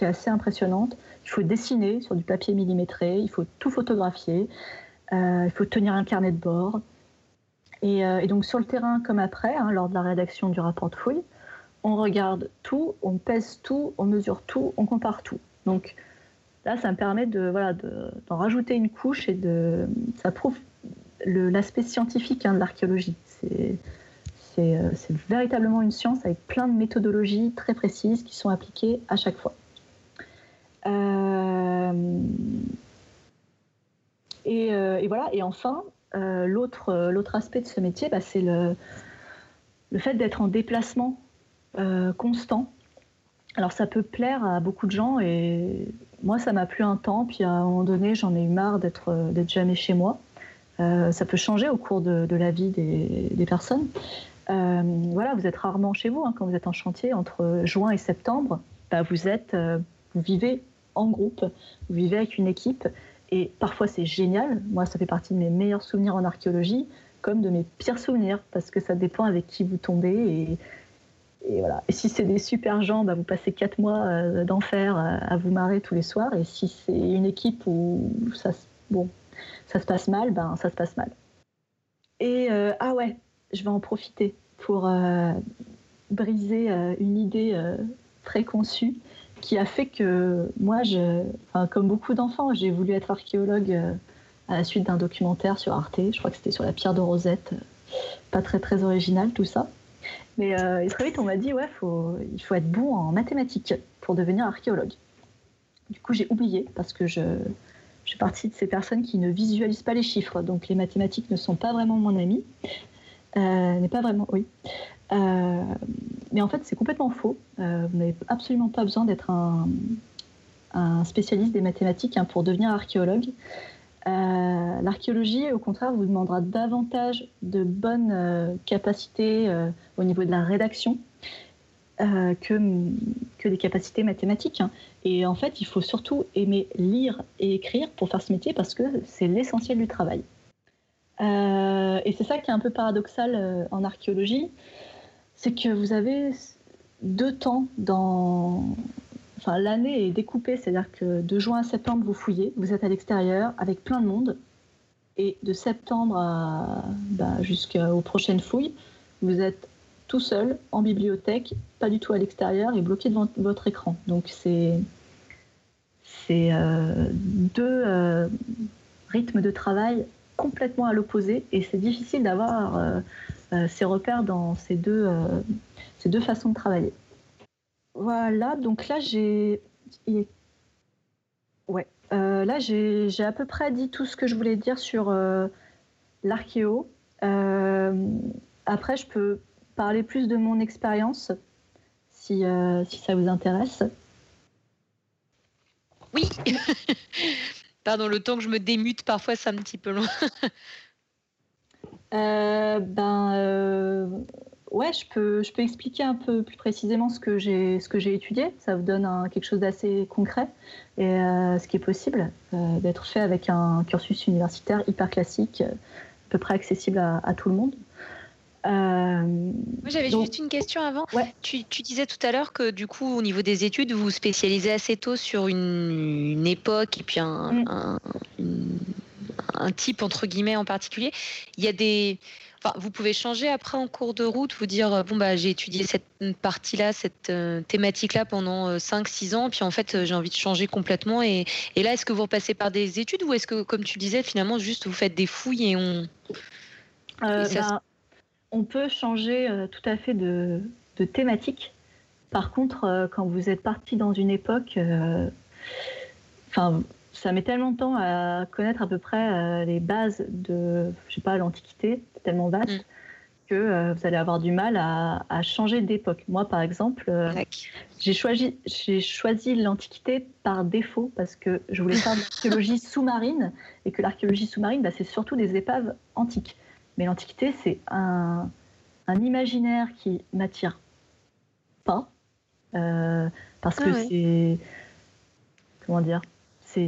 assez impressionnante. Il faut dessiner sur du papier millimétré, il faut tout photographier, euh, il faut tenir un carnet de bord. Euh, et, donc sur le terrain comme après, hein, lors de la rédaction du rapport de fouille, on regarde tout, on pèse tout, on mesure tout, on compare tout. Donc là, ça me permet de voilà d'en rajouter une couche et de ça prouve l'aspect scientifique hein, de l'archéologie. Euh, c'est véritablement une science avec plein de méthodologies très précises qui sont appliquées à chaque fois. Euh, Et, voilà. Et enfin, l'autre aspect de ce métier, bah, c'est le, fait d'être en déplacement constant. Alors ça peut plaire à beaucoup de gens et moi ça m'a plu un temps, puis à un moment donné j'en ai eu marre d'être jamais chez moi. ça peut changer au cours de, la vie des personnes. Euh, voilà, vous êtes rarement chez vous hein, quand vous êtes en chantier entre juin et septembre. Bah, vous êtes, euh, vous vivez en groupe, vous vivez avec une équipe, et parfois c'est génial. Moi, ça fait partie de mes meilleurs souvenirs en archéologie, comme de mes pires souvenirs, parce que ça dépend avec qui vous tombez et, voilà. Et si c'est des super gens, bah, vous passez quatre mois euh, d'enfer à, vous marrer tous les soirs. Et si c'est une équipe où ça, bon, ça se passe mal, ben ça se passe mal. Et ah ouais, je vais en profiter pour euh, briser euh, une idée euh, préconçue qui a fait que moi, comme beaucoup d'enfants, j'ai voulu être archéologue à la suite d'un documentaire sur Arte. Je crois que c'était sur la pierre de Rosette. Pas très très original tout ça. Mais très vite, on m'a dit ouais, faut, il faut être bon en mathématiques pour devenir archéologue. Du coup, j'ai oublié parce que je, je suis partie de ces personnes qui ne visualisent pas les chiffres, donc les mathématiques ne sont pas vraiment mon ami. Euh, n'est pas vraiment, oui. Euh, mais en fait, c'est complètement faux. Euh, vous n'avez absolument pas besoin d'être un, spécialiste des mathématiques hein, pour devenir archéologue. L'archéologie, au contraire, vous demandera davantage de bonnes capacités au niveau de la rédaction que, que des capacités mathématiques. Hein. Et en fait, il faut surtout aimer lire et écrire pour faire ce métier parce que c'est l'essentiel du travail. Euh, et c'est ça qui est un peu paradoxal euh, en archéologie, c'est que vous avez deux temps dans. Enfin, l'année est découpée, c'est-à-dire que de juin à septembre, vous fouillez, vous êtes à l'extérieur avec plein de monde, et de septembre bah, jusqu'aux prochaines fouilles, vous êtes tout seul en bibliothèque, pas du tout à l'extérieur et bloqué devant votre écran. Donc c'est c'est euh, deux rythmes de travail complètement à l'opposé et c'est difficile d'avoir euh, euh, ces repères dans ces deux, euh, ces deux façons de travailler. Voilà, donc là j'ai. Ouais. là j'ai à peu près dit tout ce que je voulais dire sur l'archéo. après, je peux parler plus de mon expérience si, si ça vous intéresse. Oui Pardon, le temps que je me démute, parfois, c'est un petit peu long. Euh, ben, euh, ouais, je peux, je peux expliquer un peu plus précisément ce que j'ai, ce que j'ai étudié. Ça vous donne quelque chose d'assez concret et euh, ce qui est possible d'être fait avec un cursus universitaire hyper classique, à peu près accessible à tout le monde. Euh, j'avais juste une question avant. Tu, disais tout à l'heure que du coup, au niveau des études, vous vous spécialisez assez tôt sur une, époque et puis mm. un, type entre guillemets en particulier. Il y a des, vous pouvez changer après en cours de route, vous dire bon bah j'ai étudié cette partie-là, cette euh, thématique-là pendant 5-6 euh, ans, puis en fait j'ai envie de changer complètement. Et, là, est-ce que vous repassez par des études ou est-ce que, comme tu disais, finalement juste vous faites des fouilles et on on peut changer euh, tout à fait de, thématique. Par contre, euh, quand vous êtes parti dans une époque, euh, enfin, ça met tellement de temps à connaître à peu près les bases de, je sais pas, l'Antiquité, c'est tellement vaste. Mm. que vous allez avoir du mal à, changer d'époque. Moi, par exemple, j'ai choisi, choisi l'Antiquité par défaut parce que je voulais faire de l'archéologie sous-marine et que l'archéologie sous-marine, bah, c'est surtout des épaves antiques. Mais l'Antiquité, c'est un, imaginaire qui m'attire pas. Euh, parce que ah c'est. Comment dire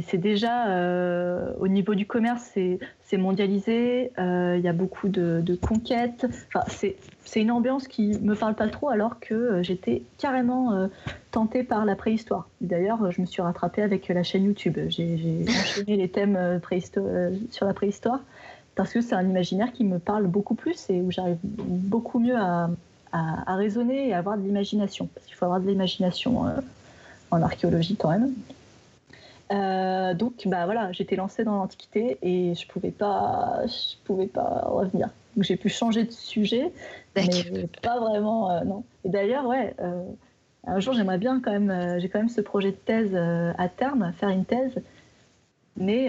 c'est déjà euh, au niveau du commerce, c'est mondialisé. Euh, il y a beaucoup de, conquêtes. Enfin, c'est une ambiance qui me parle pas trop, alors que j'étais carrément tentée par la préhistoire. D'ailleurs, je me suis rattrapée avec la chaîne YouTube. J'ai enchaîné les thèmes sur la préhistoire parce que c'est un imaginaire qui me parle beaucoup plus et où j'arrive beaucoup mieux à, raisonner et à avoir de l'imagination. Parce qu'il faut avoir de l'imagination euh, en archéologie quand même. Euh, donc bah voilà, j'étais lancée dans l'Antiquité et je pouvais pas, je pouvais pas revenir. Donc j'ai pu changer de sujet, mais pas vraiment euh, non. Et d'ailleurs ouais, un jour j'aimerais bien quand même, j'ai quand même ce projet de thèse à terme, faire une thèse, mais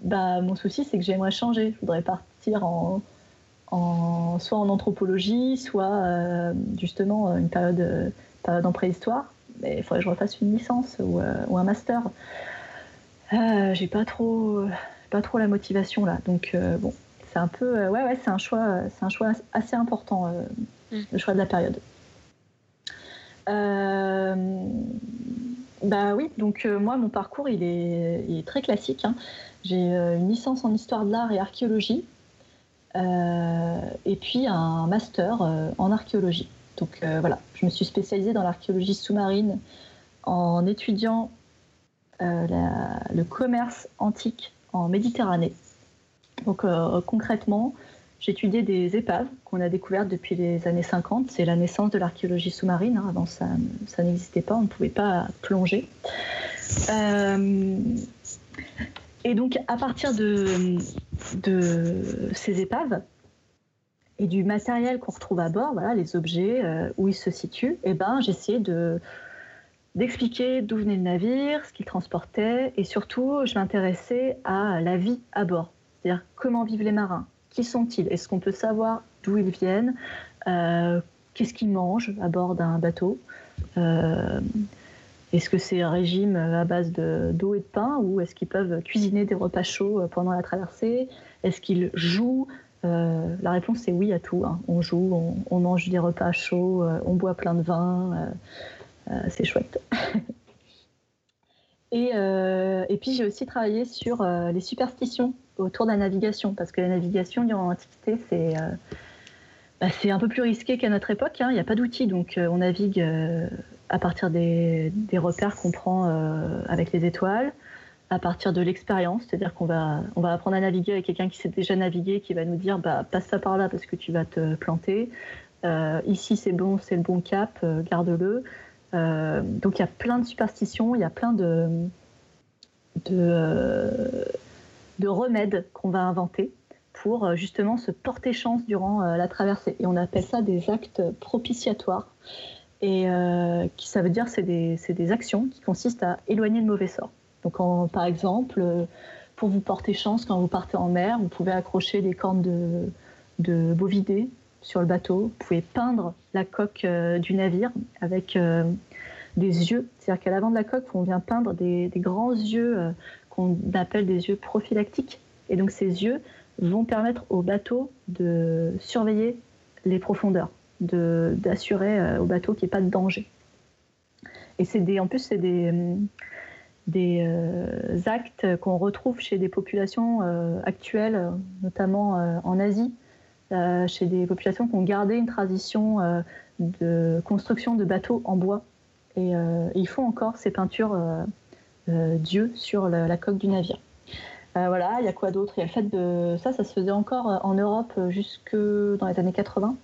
bah, mon souci, c'est que j'aimerais changer. Je voudrais partir en, en, soit en anthropologie, soit justement une période, période en préhistoire. Mais il faudrait que je refasse une licence ou, ou un master. j'ai pas trop, pas trop la motivation là. Donc bon, c'est un peu, ouais, ouais, c'est un choix, c'est un choix assez important, mm. le choix de la période. Euh, bah oui, donc euh, moi, mon parcours, il est, très classique. Hein. J'ai euh, une licence en histoire de l'art et archéologie, et puis un master en archéologie. Donc voilà, je me suis spécialisée dans l'archéologie sous-marine en étudiant le commerce antique en Méditerranée. Donc concrètement, J'étudiais des épaves qu'on a découvertes depuis les années 50. C'est la naissance de l'archéologie sous-marine. Hein. Avant, ça, ça n'existait pas. On ne pouvait pas plonger. Euh, et donc, à partir de, ces épaves et du matériel qu'on retrouve à bord, voilà, les objets, euh, où ils se situent, eh ben, j'essayais de, d'expliquer d'où venait le navire, ce qu'il transportait, et surtout, je m'intéressais à la vie à bord. C'est-à-dire comment vivent les marins, qui sont-ils? Est-ce qu'on peut savoir d'où ils viennent? Euh, Qu'est-ce qu'ils mangent à bord d'un bateau? Euh, Est-ce que c'est un régime à base d'eau et de pain ou est-ce qu'ils peuvent cuisiner des repas chauds pendant la traversée? Est-ce qu'ils jouent? Euh, La réponse est oui à tout. Hein. On joue, on, mange des repas chauds, on boit plein de vin. c'est chouette. et, et, puis j'ai aussi travaillé sur les superstitions autour de la navigation, parce que la navigation durant l'Antiquité, c'est euh, bah, c'est un peu plus risqué qu'à notre époque. Hein. Il n'y a pas d'outils, donc euh, on navigue euh, à partir des, des repères qu'on prend avec les étoiles, à partir de l'expérience, c'est-à-dire qu'on va, on va apprendre à naviguer avec quelqu'un qui sait déjà naviguer, qui va nous dire bah, passe ça par là parce que tu vas te planter. ici c'est bon, c'est le bon cap, garde-le. Donc il y a plein de superstitions, il y a plein de, de remèdes qu'on va inventer pour euh, justement se porter chance durant euh, la traversée. Et on appelle ça des actes propitiatoires. Et euh, ça veut dire c'est des, actions qui consistent à éloigner le mauvais sort. Donc par exemple, pour vous porter chance quand vous partez en mer, vous pouvez accrocher des cornes de bovidés sur le bateau. Vous pouvez peindre la coque du navire avec des yeux. C'est-à-dire qu'à l'avant de la coque, on vient peindre des, grands yeux qu'on appelle des yeux prophylactiques. Et donc ces yeux vont permettre au bateau de surveiller les profondeurs, d'assurer euh, au bateau qu'il n'y ait pas de danger. Et c'est des, en plus, c'est des, euh, actes qu'on retrouve chez des populations euh, actuelles, notamment en Asie, chez des populations qui ont gardé une tradition de construction de bateaux en bois. Et ils font encore ces peintures euh, Dieu sur la, coque du navire. Euh, voilà, il y a quoi d'autre? Il y a le fait de. Ça, ça se faisait encore euh, en Europe jusque dans les années 80,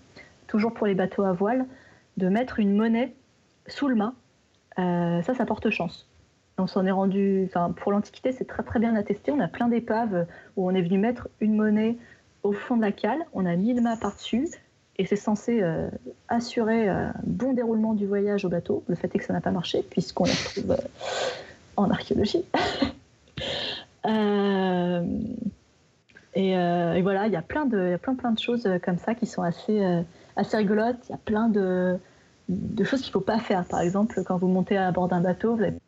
toujours pour les bateaux à voile, de mettre une monnaie sous le mât. ça, ça porte chance. On s'en est rendu. Enfin, pour l'Antiquité, c'est très très bien attesté. On a plein d'épaves où on est venu mettre une monnaie au fond de la cale, on a mis le mât par-dessus, et c'est censé assurer un bon déroulement du voyage au bateau. Le fait est que ça n'a pas marché, puisqu'on retrouve en archéologie. Euh, euh, et, voilà, il y a plein de, plein, plein de choses comme ça qui sont assez, euh, assez rigolotes. Il y a plein de, de choses qu'il ne faut pas faire. Par exemple, quand vous montez à bord d'un bateau, vous n'avez pas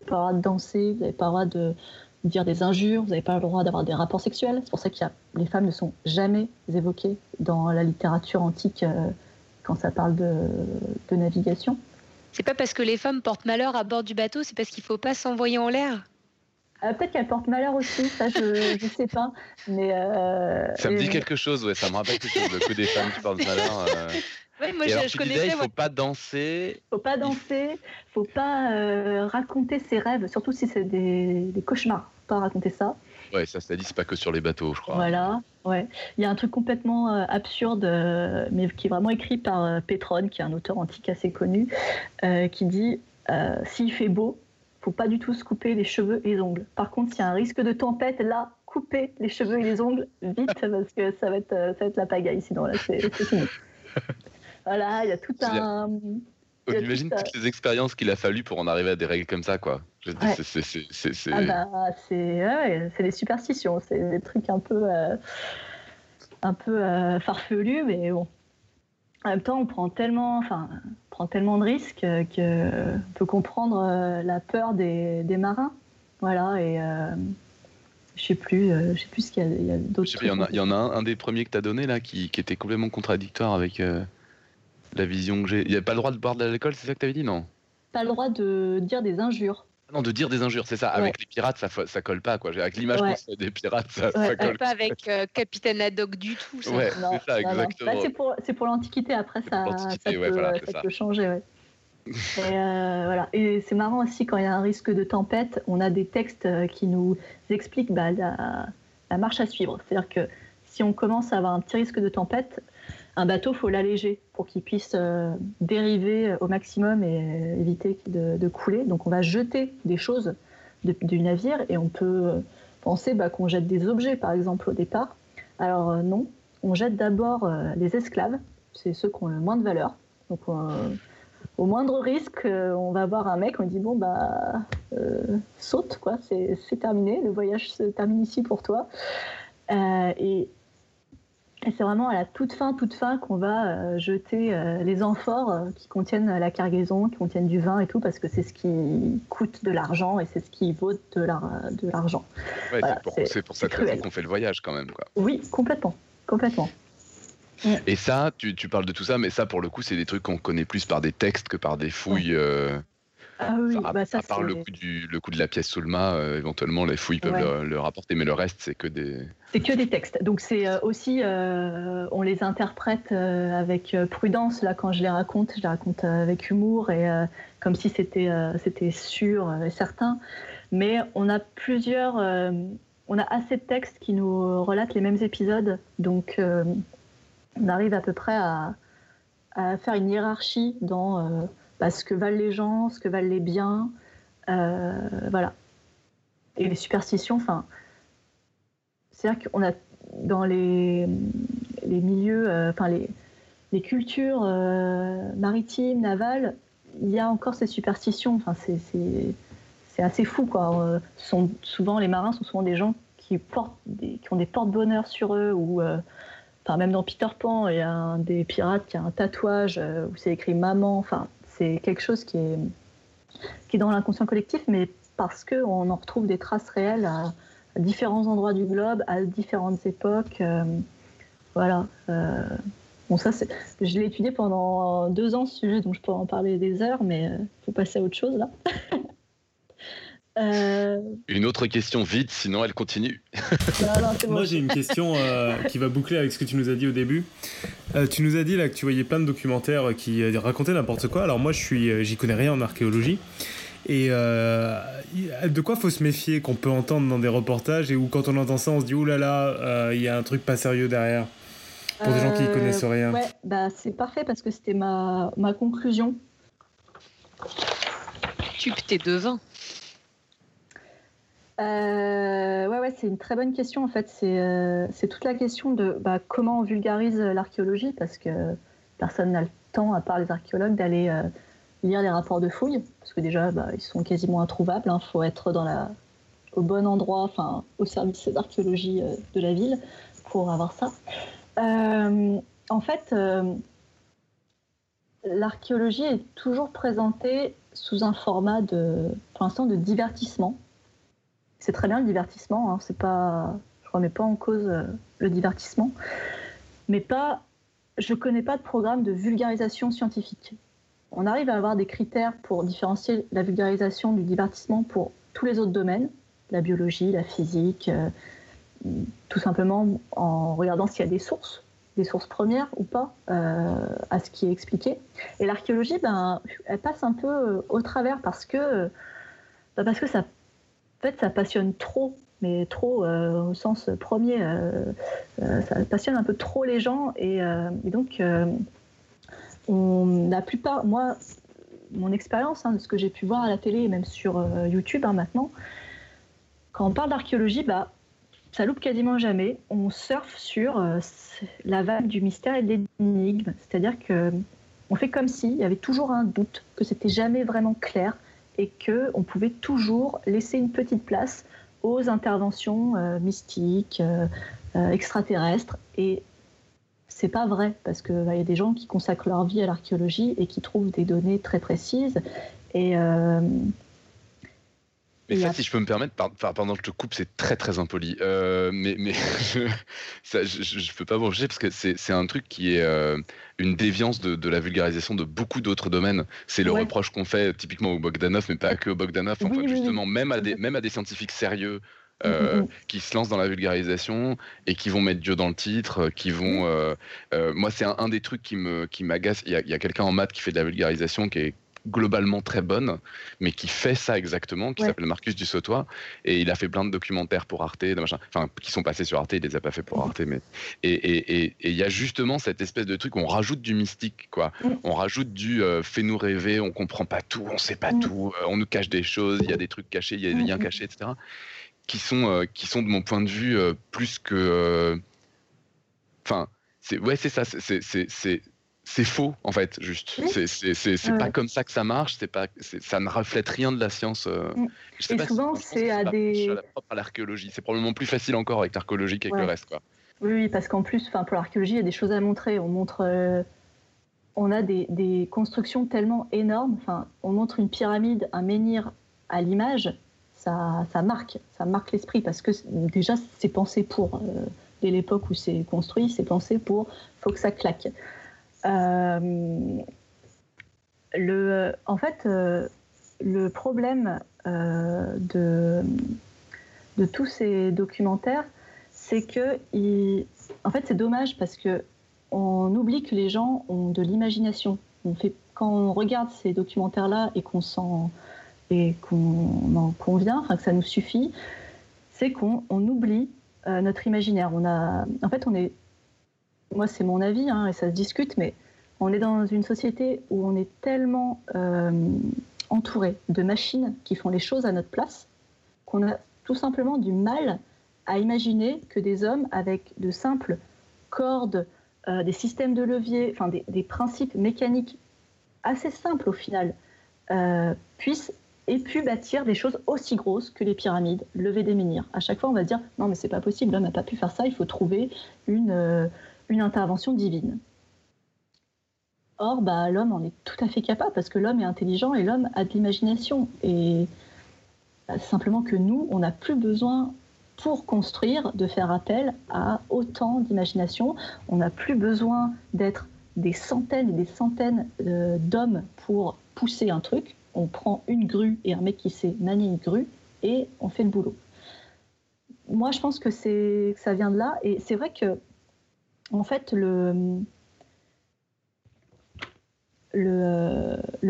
le droit de danser, vous n'avez pas le droit de dire des injures, vous n'avez pas le droit d'avoir des rapports sexuels. C'est pour ça que les femmes ne sont jamais évoquées dans la littérature antique quand ça parle de, de navigation. C'est pas parce que les femmes portent malheur à bord du bateau, c'est parce qu'il faut pas s'envoyer en l'air euh, Peut-être qu'elles portent malheur aussi, ça je ne sais pas. Mais euh, ça me dit quelque chose, ouais, ça me rappelle quelque chose, que des femmes qui portent malheur. Euh. Oui, moi, je, je connaissais. il faut pas danser. Faut pas danser. Faut pas raconter ses rêves, surtout si c'est des, des cauchemars. Pas raconter ça. Ouais, ça, ça dit, c'est pas que sur les bateaux, je crois. Voilà, ouais. Il y a un truc complètement euh, absurde, euh, mais qui est vraiment écrit par euh, qui est un auteur antique assez connu, qui dit s'il fait beau, faut pas du tout se couper les cheveux et les ongles. Par contre, s'il y a un risque de tempête, là, coupez les cheveux et les ongles vite, parce que ça va être, ça va être la pagaille, sinon là, c'est fini. voilà, il y a tout un on imagine toutes les expériences qu'il a fallu pour en arriver à des règles comme ça, quoi. C'est ah bah, ouais, superstitions, c'est des trucs un peu, euh, un peu euh, farfelus, mais bon. En même temps, on prend tellement, enfin, prend tellement de risques qu'on peut comprendre euh, la peur des, des marins. Voilà, et je sais plus, je sais plus ce qu'il y a, d'autres. Il y, en a, il y en a un, un des premiers que tu as donné là qui, qui, était complètement contradictoire avec la vision que j'ai. Il n'y a pas le droit de boire de l'alcool, c'est ça que tu avais dit, non? Pas le droit de dire des injures. Non, de dire des injures, c'est ça. Avec les pirates, ça, ça colle pas, quoi. Avec l'image des pirates, ça, colle pas. avec euh, Capitaine Haddock du tout, ça. Ouais, c'est ça, exactement. c'est pour, pour l'Antiquité, après, ça, ça, peut, ça, peut, changer, ouais. Et, euh, voilà. et c'est marrant aussi quand il y a un risque de tempête, on a des textes euh, qui nous expliquent bah, la, la, marche à suivre. C'est-à-dire que si on commence à avoir un petit risque de tempête, un bateau, faut l'alléger pour qu'il puisse euh, dériver au maximum et euh, éviter de, couler. Donc on va jeter des choses du navire et on peut euh, penser bah, qu'on jette des objets, par exemple, au départ. Alors non, on jette d'abord les esclaves, c'est ceux qui ont le moins de valeur. Donc au moindre risque, on va voir un mec, on dit bon bah saute quoi, c'est terminé, le voyage se termine ici pour toi. et et c'est vraiment à la toute fin, toute fin qu'on va euh, jeter euh, les amphores euh, qui contiennent la cargaison, qui contiennent du vin et tout, parce que c'est ce qui coûte de l'argent et c'est ce qui vaut de l'argent. c'est pour, cette raison qu'on fait le voyage quand même. Quoi. Oui, complètement. complètement. Et ça, tu, tu, parles de tout ça, mais ça, pour le coup, c'est des trucs qu'on connaît plus par des textes que par des fouilles. Ah oui, à, bah part le coup, du, le coup de la pièce sous le mât, euh, éventuellement les fouilles peuvent le, rapporter, mais le reste c'est que des. C'est que des textes. Donc c'est euh, aussi, euh, on les interprète avec prudence. Là, quand je les raconte, je les raconte avec humour et comme si c'était c'était sûr et certain. Mais on a plusieurs, on a assez de textes qui nous relatent les mêmes épisodes, donc on arrive à peu près à, à faire une hiérarchie dans bah, ce que valent les gens, ce que valent les biens, euh, voilà. Et les superstitions, enfin, c'est vrai qu'on a dans les, les milieux, euh, enfin les, les, cultures euh, maritimes, navales, il y a encore ces superstitions. Enfin, c'est assez fou, quoi. Sont, souvent, les marins sont souvent des gens qui, portent qui ont des porte-bonheur sur eux ou Enfin, même dans Peter Pan, il y a un des pirates qui a un tatouage où c'est écrit maman. Enfin, c'est quelque chose qui est, qui est dans l'inconscient collectif, mais parce qu'on en retrouve des traces réelles à, différents endroits du globe, à différentes époques. Euh, voilà. Euh, bon, ça, je l'ai étudié pendant deux ans, ce sujet, donc je pourrais en parler des heures, mais il euh, faut passer à autre chose là. Euh, une autre question vite, sinon elle continue. Moi j'ai une question euh, qui va boucler avec ce que tu nous as dit au début. Euh, tu nous as dit là que tu voyais plein de documentaires qui racontaient n'importe quoi. Alors moi je suis, j'y connais rien en archéologie. Et de quoi faut se méfier qu'on peut entendre dans des reportages et où quand on entend ça on se dit oulala, là là, il y a un truc pas sérieux derrière pour des gens qui connaissent rien. Ouais, bah c'est parfait parce que c'était ma, ma conclusion. Tu t'es devin. Euh, ouais, ouais, c'est une très bonne question en fait. C'est euh, toute la question de bah, comment on vulgarise l'archéologie parce que personne n'a le temps, à part les archéologues, d'aller euh, lire les rapports de fouilles parce que déjà bah, ils sont quasiment introuvables. Il hein. faut être au bon endroit, enfin au service d'archéologie de la ville pour avoir ça. en fait, l'archéologie est toujours présentée sous un format pour l'instant, de divertissement c'est très bien le divertissement. Hein, c'est pas, je remets pas en cause euh, le divertissement, mais pas. Je connais pas de programme de vulgarisation scientifique. On arrive à avoir des critères pour différencier la vulgarisation du divertissement pour tous les autres domaines, la biologie, la physique, euh, tout simplement en regardant s'il y a des sources, des sources premières ou pas euh, à ce qui est expliqué. Et l'archéologie, ben, elle passe un peu au travers parce que, ben, parce que ça fait, ça passionne trop, mais trop euh, au sens premier. Euh, euh, ça passionne un peu trop les gens et, donc on, la plupart, moi, mon expérience hein, de ce que j'ai pu voir à la télé et même sur YouTube hein, maintenant, quand on parle d'archéologie, bah, ça loupe quasiment jamais. On surfe sur la vague du mystère et de l'énigme. C'est-à-dire que on fait comme s'il y avait toujours un doute, que c'était jamais vraiment clair et que on pouvait toujours laisser une petite place aux interventions euh, mystiques, euh, euh, extraterrestres. Et c'est pas vrai parce qu'il bah, y a des gens qui consacrent leur vie à l'archéologie et qui trouvent des données très précises. Et mais ça, si je peux me permettre, pendant que je te coupe, c'est très très impoli. Euh, mais mais je, ne peux pas vous rejeter parce que c'est un truc qui est euh, une déviance de, la vulgarisation de beaucoup d'autres domaines. C'est le reproche qu'on fait typiquement au Bogdanov, mais pas que au Bogdanov. En fait, justement, même à des même à des scientifiques sérieux. Mm, mm, euh, mm. qui se lancent dans la vulgarisation et qui vont mettre Dieu dans le titre, qui vont. moi, c'est un, des trucs qui me qui m'agace. Il y a, a quelqu'un en maths qui fait de la vulgarisation qui est globalement très bonne, mais qui fait ça exactement, qui s'appelle Marcus Dussautois, et il a fait plein de documentaires pour Arte, machin, enfin, qui sont passés sur Arte, il les a pas fait pour Arte, mais et il y a justement cette espèce de truc, on rajoute du mystique, quoi, on rajoute du euh, fais-nous rêver, on comprend pas tout, on sait pas tout, euh, on nous cache des choses, il y a des trucs cachés, il y a des liens cachés, etc., qui sont, euh, qui sont de mon point de vue plus que, enfin, c'est ouais, c'est ça, c'est c'est faux en fait juste. C'est pas comme ça que ça marche c'est pas ça ne reflète rien de la science euh. mm. et souvent c'est à des à l'archéologie. C'est probablement plus facile encore avec l'archéologie qu'avec le reste quoi. Oui parce qu'en plus enfin pour l'archéologie il y a des choses à montrer. On montre euh, on a des, des, constructions tellement énormes. Enfin on montre une pyramide un menhir à l'image. Ça, ça marque ça marque l'esprit parce que déjà c'est pensé pour euh, dès l'époque où c'est construit c'est pensé pour faut que ça claque le, en fait, euh, le problème euh, de, tous ces documentaires, c'est que, en fait, c'est dommage parce que on oublie que les gens ont de l'imagination. Quand on regarde ces documentaires-là et qu'on s'en en convient, enfin que ça nous suffit, c'est qu'on oublie notre imaginaire. En fait, on est moi c'est mon avis hein, et ça se discute, mais on est dans une société où on est tellement euh, entouré de machines qui font les choses à notre place qu'on a tout simplement du mal à imaginer que des hommes avec de simples cordes, euh, des systèmes de levier, enfin des, principes mécaniques assez simples au final, euh, puissent et pu bâtir des choses aussi grosses que les pyramides, lever des menhirs. À chaque fois, on va dire non, mais c'est pas possible, l'homme n'a pas pu faire ça, il faut trouver une une intervention divine. Or, bah, l'homme en est tout à fait capable parce que l'homme est intelligent et l'homme a de l'imagination. Et bah, simplement que nous, on n'a plus besoin pour construire de faire appel à autant d'imagination. On n'a plus besoin d'être des centaines et des centaines euh, d'hommes pour pousser un truc. On prend une grue et un mec qui sait manier une grue et on fait le boulot. Moi, je pense que, que ça vient de là. Et c'est vrai que en fait, le,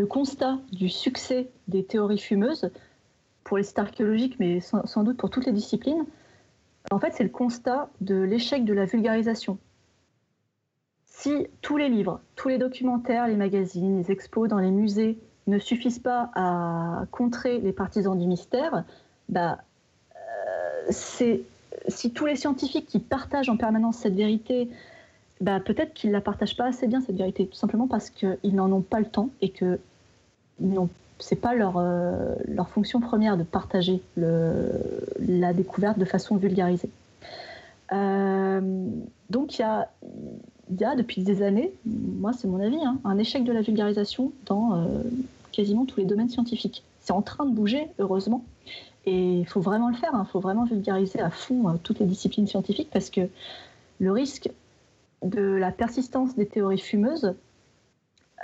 constat du succès des théories fumeuses, pour les sites archéologiques, mais sans, doute pour toutes les disciplines, en fait, c'est le constat de l'échec de la vulgarisation. Si tous les livres, tous les documentaires, les magazines, les expos dans les musées ne suffisent pas à contrer les partisans du mystère, bah, euh, c'est si tous les scientifiques qui partagent en permanence cette vérité, bah, peut-être qu'ils ne la partagent pas assez bien, cette vérité, tout simplement parce qu'ils n'en ont pas le temps et que ce n'est pas leur, euh, leur fonction première de partager la découverte de façon vulgarisée. Euh, donc il y a, y a, depuis des années, moi c'est mon avis, hein, un échec de la vulgarisation dans euh, quasiment tous les domaines scientifiques. C'est en train de bouger, heureusement, et il faut vraiment le faire, il hein. faut vraiment vulgariser à fond euh, toutes les disciplines scientifiques parce que le risque de la persistance des théories fumeuses,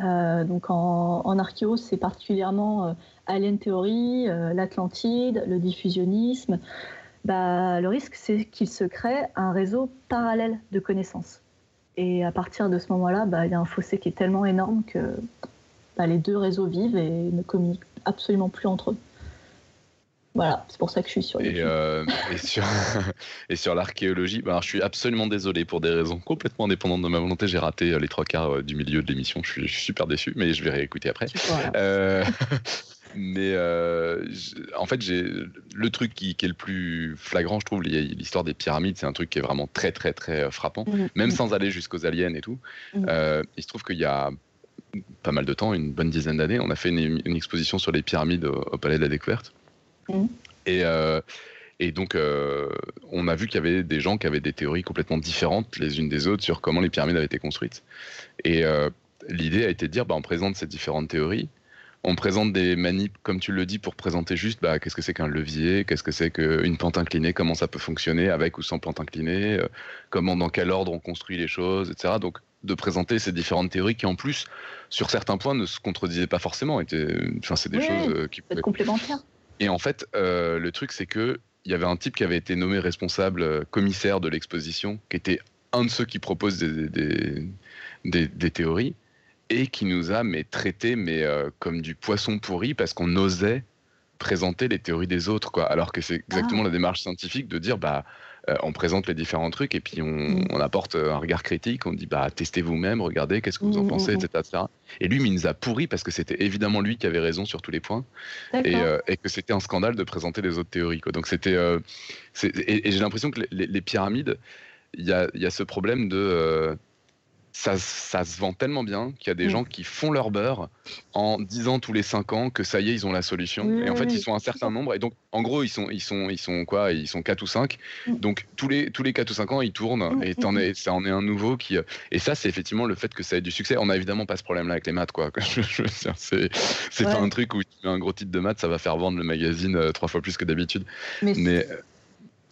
euh, donc en, en archéo, c'est particulièrement euh, Alien Theory, l'Atlantide, le diffusionnisme. Bah, le risque, c'est qu'il se crée un réseau parallèle de connaissances. Et à partir de ce moment-là, bah, il y a un fossé qui est tellement énorme que bah, les deux réseaux vivent et ne communiquent absolument plus entre eux. Voilà, c'est pour ça que je suis sur et, euh, et sur, et sur l'archéologie, ben, je suis absolument désolé pour des raisons complètement indépendantes de ma volonté. J'ai raté euh, les trois quarts euh, du milieu de l'émission. Je suis, super déçu, mais je vais réécouter après. Euh, mais en fait, j'ai le truc qui, qui, est le plus flagrant, je trouve, l'histoire des pyramides, c'est un truc qui est vraiment très, très, très frappant, mmh. même mmh. sans aller jusqu'aux aliens et tout. Mmh. il se trouve qu'il y a pas mal de temps, une bonne dizaine d'années, on a fait une, exposition sur les pyramides au, Palais de la Découverte. Mmh. Et, et donc, on a vu qu'il y avait des gens qui avaient des théories complètement différentes les unes des autres sur comment les pyramides avaient été construites. Et l'idée a été de dire, bah, on présente ces différentes théories, on présente des manips, comme tu le dis, pour présenter juste bah, qu'est-ce que c'est qu'un levier, qu'est-ce que c'est qu'une pente inclinée, comment ça peut fonctionner avec ou sans pente inclinée, euh, comment, dans quel ordre on construit les choses, etc. Donc, de présenter ces différentes théories qui, en plus, sur certains points, ne se contredisaient pas forcément. Enfin, c'est des choses euh, qui pouvaient... complémentaires. Et en fait, euh, le truc, c'est que il y avait un type qui avait été nommé responsable commissaire de l'exposition, qui était un de ceux qui proposent des, des théories et qui nous a mais traité mais euh, comme du poisson pourri parce qu'on osait présenter les théories des autres quoi alors que c'est exactement ah. la démarche scientifique de dire bah euh, on présente les différents trucs et puis on, mm. on, apporte un regard critique on dit bah testez vous-même regardez qu'est-ce que vous en mm, pensez mm, etc., et lui il nous a pourri parce que c'était évidemment lui qui avait raison sur tous les points et, euh, et, que c'était un scandale de présenter les autres théories quoi donc c'était et, j'ai l'impression que les, les pyramides il y a, y a, ce problème de ça, se vend tellement bien qu'il y a des mm. gens qui font leur beurre en disant tous les 5 ans que ça y est, ils ont la solution. et en fait, ils sont un certain nombre. Et donc, en gros, ils sont, ils sont, ils sont quoi? Ils sont 4 ou 5. Mm. Donc, tous les, tous les 4 ou 5 ans, ils tournent. Mm, et ça en est un nouveau qui. Et ça, c'est effectivement le fait que ça ait du succès. On a évidemment pas ce problème-là avec les maths, quoi. c'est pas un truc où tu mets un gros titre de maths, ça va faire vendre le magazine euh, trois fois plus que d'habitude. Mais,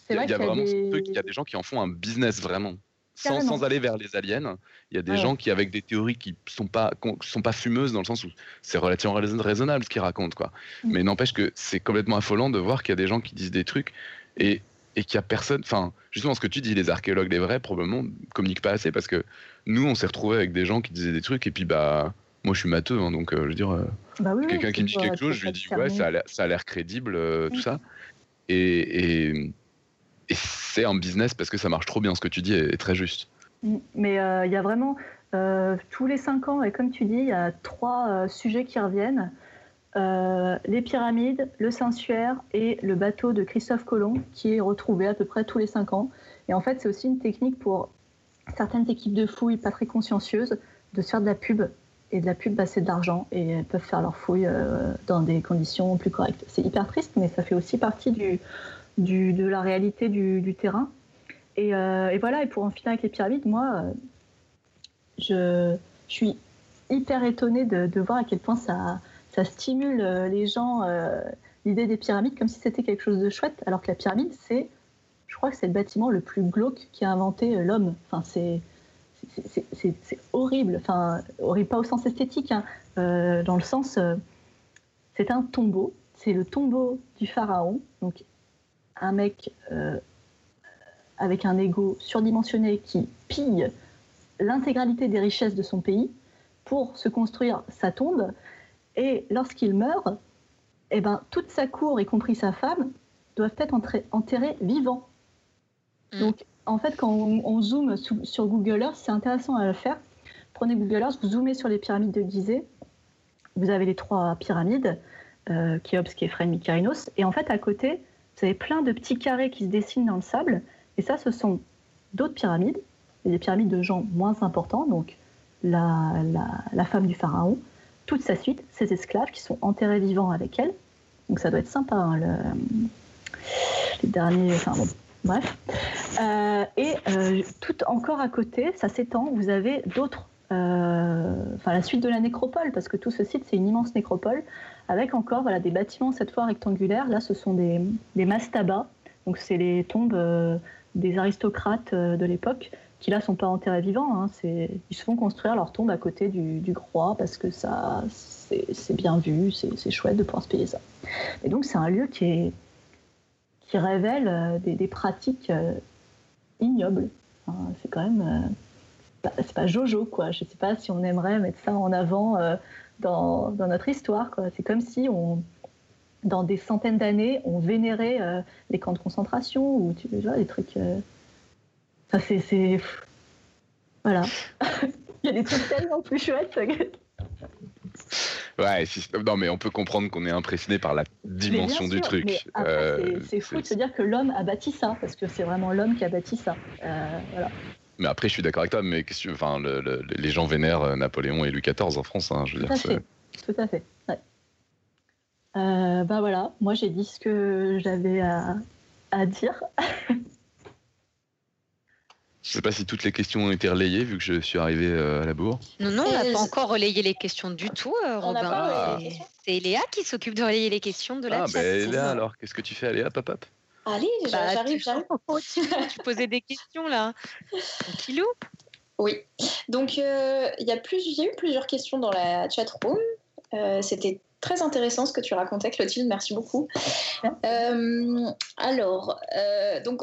il y a, vraiment il y a des gens qui en font un business vraiment sans, aller vers les aliens. Il y a des gens qui, avec des théories qui sont pas, sont pas fumeuses dans le sens où c'est relativement raisonnable ce qu'ils racontent, quoi. Mm. Mais n'empêche que c'est complètement affolant de voir qu'il y a des gens qui disent des trucs et, et qu'il y a personne. Enfin, justement, ce que tu dis, les archéologues, les vrais, probablement, communiquent pas assez parce que nous, on s'est retrouvés avec des gens qui disaient des trucs et puis, bah. Moi, je suis matheux, hein, donc euh, je veux dire, euh, bah quelqu'un qui me dit quelque chose, je lui dis ouais, ça a l'air crédible, euh, tout ça. Et, et, et c'est un business parce que ça marche trop bien. Ce que tu dis est, très juste. Mm. Mais euh, il y a vraiment euh, tous les cinq ans, et comme tu dis, il y a trois euh, sujets qui reviennent. les pyramides, le Saint-Suaire et le bateau de Christophe Colomb, qui est retrouvé à peu près tous les cinq ans. Et en fait, c'est aussi une technique pour certaines équipes de fouilles pas très consciencieuses de se faire de la pub. Et de la pub, bah, c'est de l'argent et elles peuvent faire leurs fouilles dans des conditions plus correctes. C'est hyper triste, mais ça fait aussi partie du, de la réalité du, terrain. Euh, et, voilà, et pour en finir avec les pyramides, moi, euh, je, suis hyper étonnée de, voir à quel point ça, ça stimule euh, les gens, l'idée des pyramides, comme si c'était quelque chose de chouette, alors que la pyramide, c'est, je crois que c'est le bâtiment le plus glauque qui a inventé l'homme. Enfin, c'est c'est horrible, enfin horrible pas au sens esthétique, hein. dans le sens, c'est un tombeau, c'est le tombeau du pharaon, donc un mec euh, avec un ego surdimensionné qui pille l'intégralité des richesses de son pays pour se construire sa tombe. Et lorsqu'il meurt, eh ben, toute sa cour, y compris sa femme, doivent être enterrés vivants. Mm. Donc, en fait, quand on, zoome sur Google Earth, c'est intéressant à le faire. Prenez Google Earth, vous zoomez sur les pyramides de Gizeh. Vous avez les trois pyramides, euh, Khéops, Képhren, Mykérinos. Et en fait, à côté, vous avez plein de petits carrés qui se dessinent dans le sable. Et ça, ce sont d'autres pyramides, des pyramides de gens moins importants, donc la, la, femme du pharaon, toute sa suite, ses esclaves qui sont enterrés vivants avec elle. Donc ça doit être sympa, hein, le, les derniers. Enfin bon, bref. Euh, et euh, tout encore à côté, ça s'étend, vous avez d'autres. Euh, enfin, la suite de la nécropole, parce que tout ce site, c'est une immense nécropole avec encore voilà, des bâtiments cette fois rectangulaires. Là, ce sont des, mastabas, donc c'est les tombes euh, des aristocrates euh, de l'époque qui là sont pas enterrés vivants. Hein. Ils se font construire leur tombe à côté du, du roi parce que ça, c'est bien vu, c'est chouette de pouvoir se payer ça. Et donc c'est un lieu qui, révèle des, pratiques ignobles. c'est quand même, pas Jojo quoi. Je sais pas si on aimerait mettre ça en avant dans, notre histoire. C'est comme si on, dans des centaines d'années, on vénérait euh, les camps de concentration ou tu vois, des trucs. Euh, ça, c'est. Voilà. Il y a des trucs tellement plus chouettes. Ouais, non, mais on peut comprendre qu'on est impressionné par la dimension du truc. Euh, c'est fou de se dire que l'homme a bâti ça, parce que c'est vraiment l'homme qui a bâti ça. voilà. Mais après, je suis d'accord avec toi, mais enfin, les gens vénèrent Napoléon et Louis XIV en France. Hein, je veux Tout dire, à fait. Tout à fait. bah voilà, moi j'ai dit ce que j'avais à, à dire. Je ne sais pas si toutes les questions ont été relayées vu que je suis arrivé euh, à la bourre. Non, non, on n'a pas encore relayé les questions du tout, euh, Robin. C'est Léa qui s'occuple de relayer les questions de la ah, Ah, ben Léa, alors, qu'est-ce que tu fais Léa, pop, pop? Allez, bah, j'arrive, j'arrive. tu posais des questions là. Tranquillou Oui. Donc, euh, il y, a y a eu plusieurs questions dans la chat room. C'était très intéressant ce que tu racontais, Clotilde. Merci beaucoup. Euh, alors, euh, donc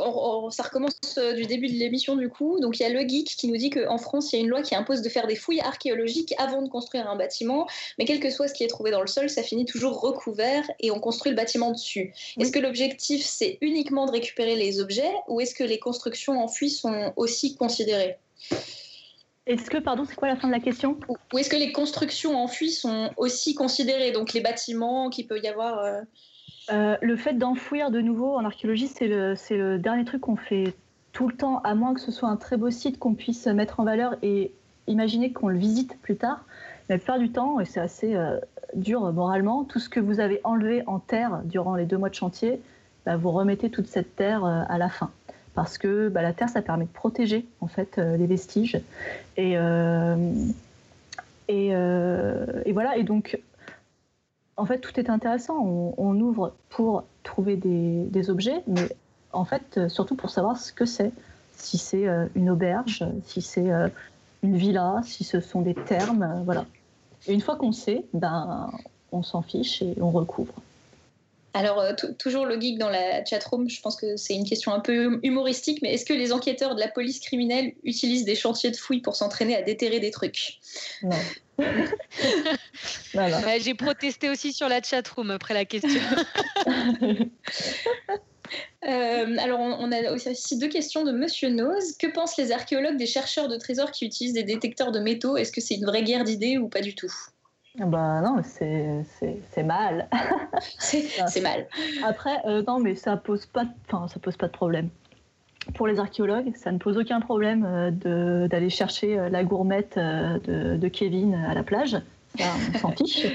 ça recommence euh, du début de l'émission du coup. Donc il y a le geek qui nous dit qu'en France, il y a une loi qui impose de faire des fouilles archéologiques avant de construire un bâtiment, mais quel que soit ce qui est trouvé dans le sol, ça finit toujours recouvert et on construit le bâtiment dessus. Est-ce que l'objectif c'est uniquement de récupérer les objets ou est-ce que les constructions enfouies sont aussi considérées? Est-ce que, pardon, c'est quoi la fin de la question? Ou est-ce que les constructions enfouies sont aussi considérées, donc les bâtiments qu'il peut y avoir euh? Euh, Le fait d'enfouir de nouveau en archéologie, c'est le, le dernier truc qu'on fait tout le temps, à moins que ce soit un très beau site qu'on puisse mettre en valeur et imaginer qu'on le visite plus tard. Mais la plupart du temps, et c'est assez euh, dur moralement, tout ce que vous avez enlevé en terre durant les deux mois de chantier, bah, vous remettez toute cette terre à la fin parce que bah, la terre, ça permet de protéger en fait euh, les vestiges. Et, euh, euh, et, voilà. Et donc, en fait, tout est intéressant. On, ouvre pour trouver des, objets, mais en fait, surtout pour savoir ce que c'est. Si c'est une auberge, si c'est une villa, si ce sont des termes, voilà. Et une fois qu'on sait, ben, on s'en fiche et on recouvre. Alors, euh, toujours le geek dans la chatroom, je pense que c'est une question un peu humoristique, mais est-ce que les enquêteurs de la police criminelle utilisent des chantiers de fouilles pour s'entraîner à déterrer des trucs? Non. J'ai protesté aussi sur la chatroom après la question. Euh, alors, on, a aussi deux questions de Monsieur Nose. Que pensent les archéologues des chercheurs de trésors qui utilisent des détecteurs de métaux? Est-ce que c'est une vraie guerre d'idées ou pas du tout? Bah non, c'est mal. c'est mal. Après, euh, non, mais ça pose pas, enfin, ça pose pas de problème. Pour les archéologues, ça ne pose aucun problème euh, d'aller chercher euh, la gourmette de, Kevin à la plage. on s'en fiche.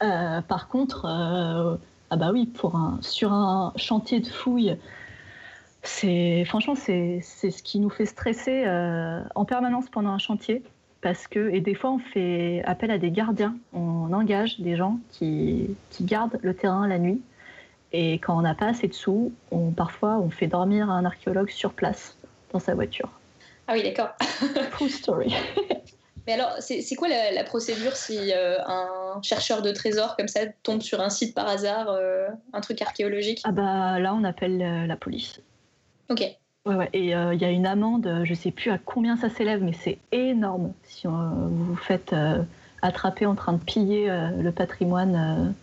par contre, ah bah oui, pour un, sur un chantier de fouilles, c'est franchement c'est ce qui nous fait stresser en permanence pendant un chantier parce que et des fois on fait appel à des gardiens, on engage des gens qui, qui gardent le terrain la nuit et quand on n'a pas assez de sous, on, parfois on fait dormir un archéologue sur place dans sa voiture. Ah oui, d'accord. True story. Mais alors, c'est quoi la, procédure si euh, un chercheur de trésors comme ça tombe sur un site par hasard, euh, un truc archéologique? Ah bah là, on appelle euh, la police. Ok. Et il euh, y a une amende, je ne sais plus à combien ça s'élève, mais c'est énorme si vous vous faites euh, attraper en train de piller euh, le patrimoine.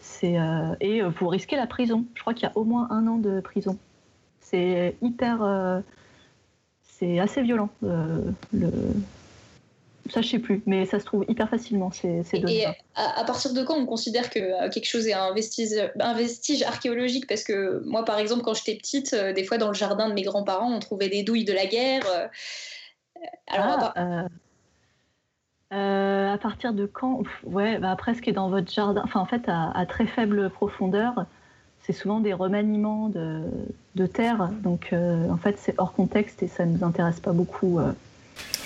c'est et vous risquez la prison. Je crois qu'il y a au moins un an de prison. C'est hyper. c'est assez violent. le, ça, je sais plus, mais ça se trouve hyper facilement. C'est Et à, partir de quand on considère que euh, quelque chose est un vestige, un vestige archéologique? Parce que moi, par exemple, quand j'étais petite, euh, des fois dans le jardin de mes grands-parents, on trouvait des douilles de la guerre. Euh, alors, ah, à, partir de quand Ouais, bah après, ce qui est dans votre jardin, enfin, en fait, à, très faible profondeur, c'est souvent des remaniements de, de terre. Donc, en fait, c'est hors contexte et ça ne nous intéresse pas beaucoup.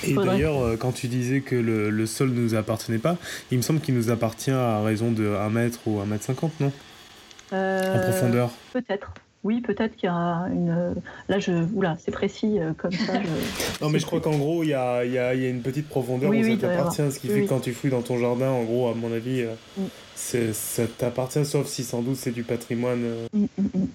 Et d'ailleurs, euh, quand tu disais que le, sol ne nous appartenait pas, il me semble qu'il nous appartient à raison de 1 mètre ou 1 mètre 50, non? Euh, En profondeur Peut-être. Oui, peut-être qu'il y a une. Là, je. Oula, c'est précis euh, comme ça. non, mais je crois qu'en gros, il y a, y, a, y a, une petite profondeur où ça t'appartient. Ce qui fait que quand tu fouilles dans ton jardin, en gros, à mon avis, mm. ça t'appartient, sauf si sans doute c'est du patrimoine. Mm, mm,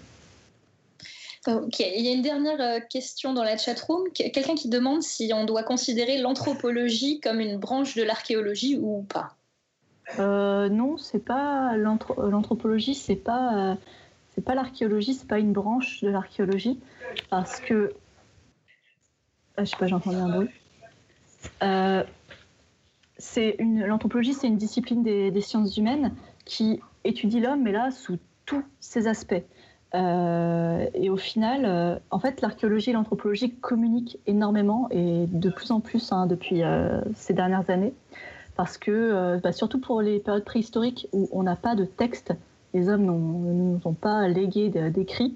Ok, il y a une dernière euh, question dans la chatroom. Quelqu'un qui demande si on doit considérer l'anthropologie comme une branche de l'archéologie ou pas. Euh, non, c'est pas l'anthropologie, c'est pas euh, pas l'archéologie, c'est pas une branche de l'archéologie parce que ah, je sais pas, j'entends un bruit. c'est une l'anthropologie, c'est une discipline des, sciences humaines qui étudie l'homme, mais là sous tous ses aspects. Et au final, en fait, l'archéologie et l'anthropologie communiquent énormément et de plus en plus hein, depuis ces dernières années parce que, bah, surtout pour les périodes préhistoriques où on n'a pas de texte, les hommes ne nous ont pas légué d'écrits,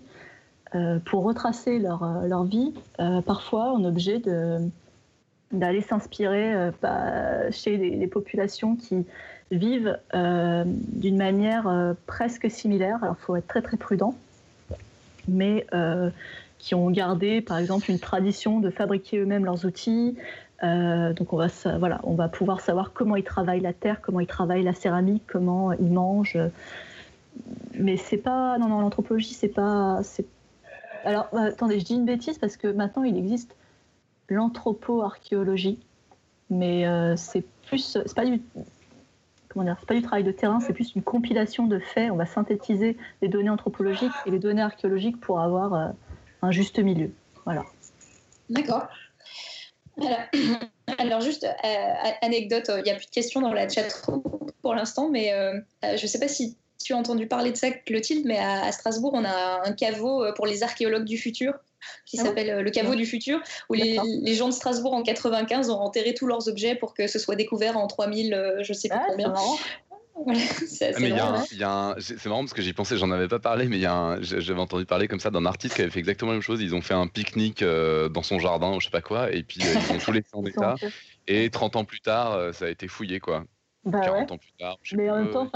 euh, pour retracer leur, euh, vie, euh, parfois on est obligé d'aller s'inspirer bah, chez des, populations qui vivent d'une manière presque similaire. Alors il faut être très très prudent, mais qui ont gardé par exemple une tradition de fabriquer eux-mêmes leurs outils, donc on va, voilà, on va pouvoir savoir comment ils travaillent la terre, comment ils travaillent la céramique, comment ils mangent. Mais c'est pas, non, non, l'anthropologie, c'est pas, alors, bah, attendez, je dis une bêtise parce que maintenant il existe l'anthropo-archéologie, mais euh, c'est plus, c'est pas du, comment dire, c'est pas du travail de terrain, c'est plus une compilation de faits. On va synthétiser les données anthropologiques et les données archéologiques pour avoir euh, un juste milieu. Voilà. D'accord. Alors, juste euh, anecdote, il n'y a plus de questions dans la chat pour l'instant, mais je ne sais pas si tu as entendu parler de ça, Clotilde, mais à, Strasbourg, on a un caveau euh, pour les archéologues du futur qui ah s'appelle euh, le caveau du futur, où les, gens de Strasbourg en 95 ont enterré tous leurs objets pour que ce soit découvert en 3000, euh, je sais pas combien. c'est marrant parce que j'y pensais, j'en avais pas parlé, mais j'avais entendu parler comme ça d'un artiste qui avait fait exactement la même chose. Ils ont fait un pique-nique dans son jardin, je sais pas quoi, et puis ils ont tous laissé en état. Et 30 ans plus tard, ça a été fouillé, quoi. 40 bah ans plus tard. mais en même temps,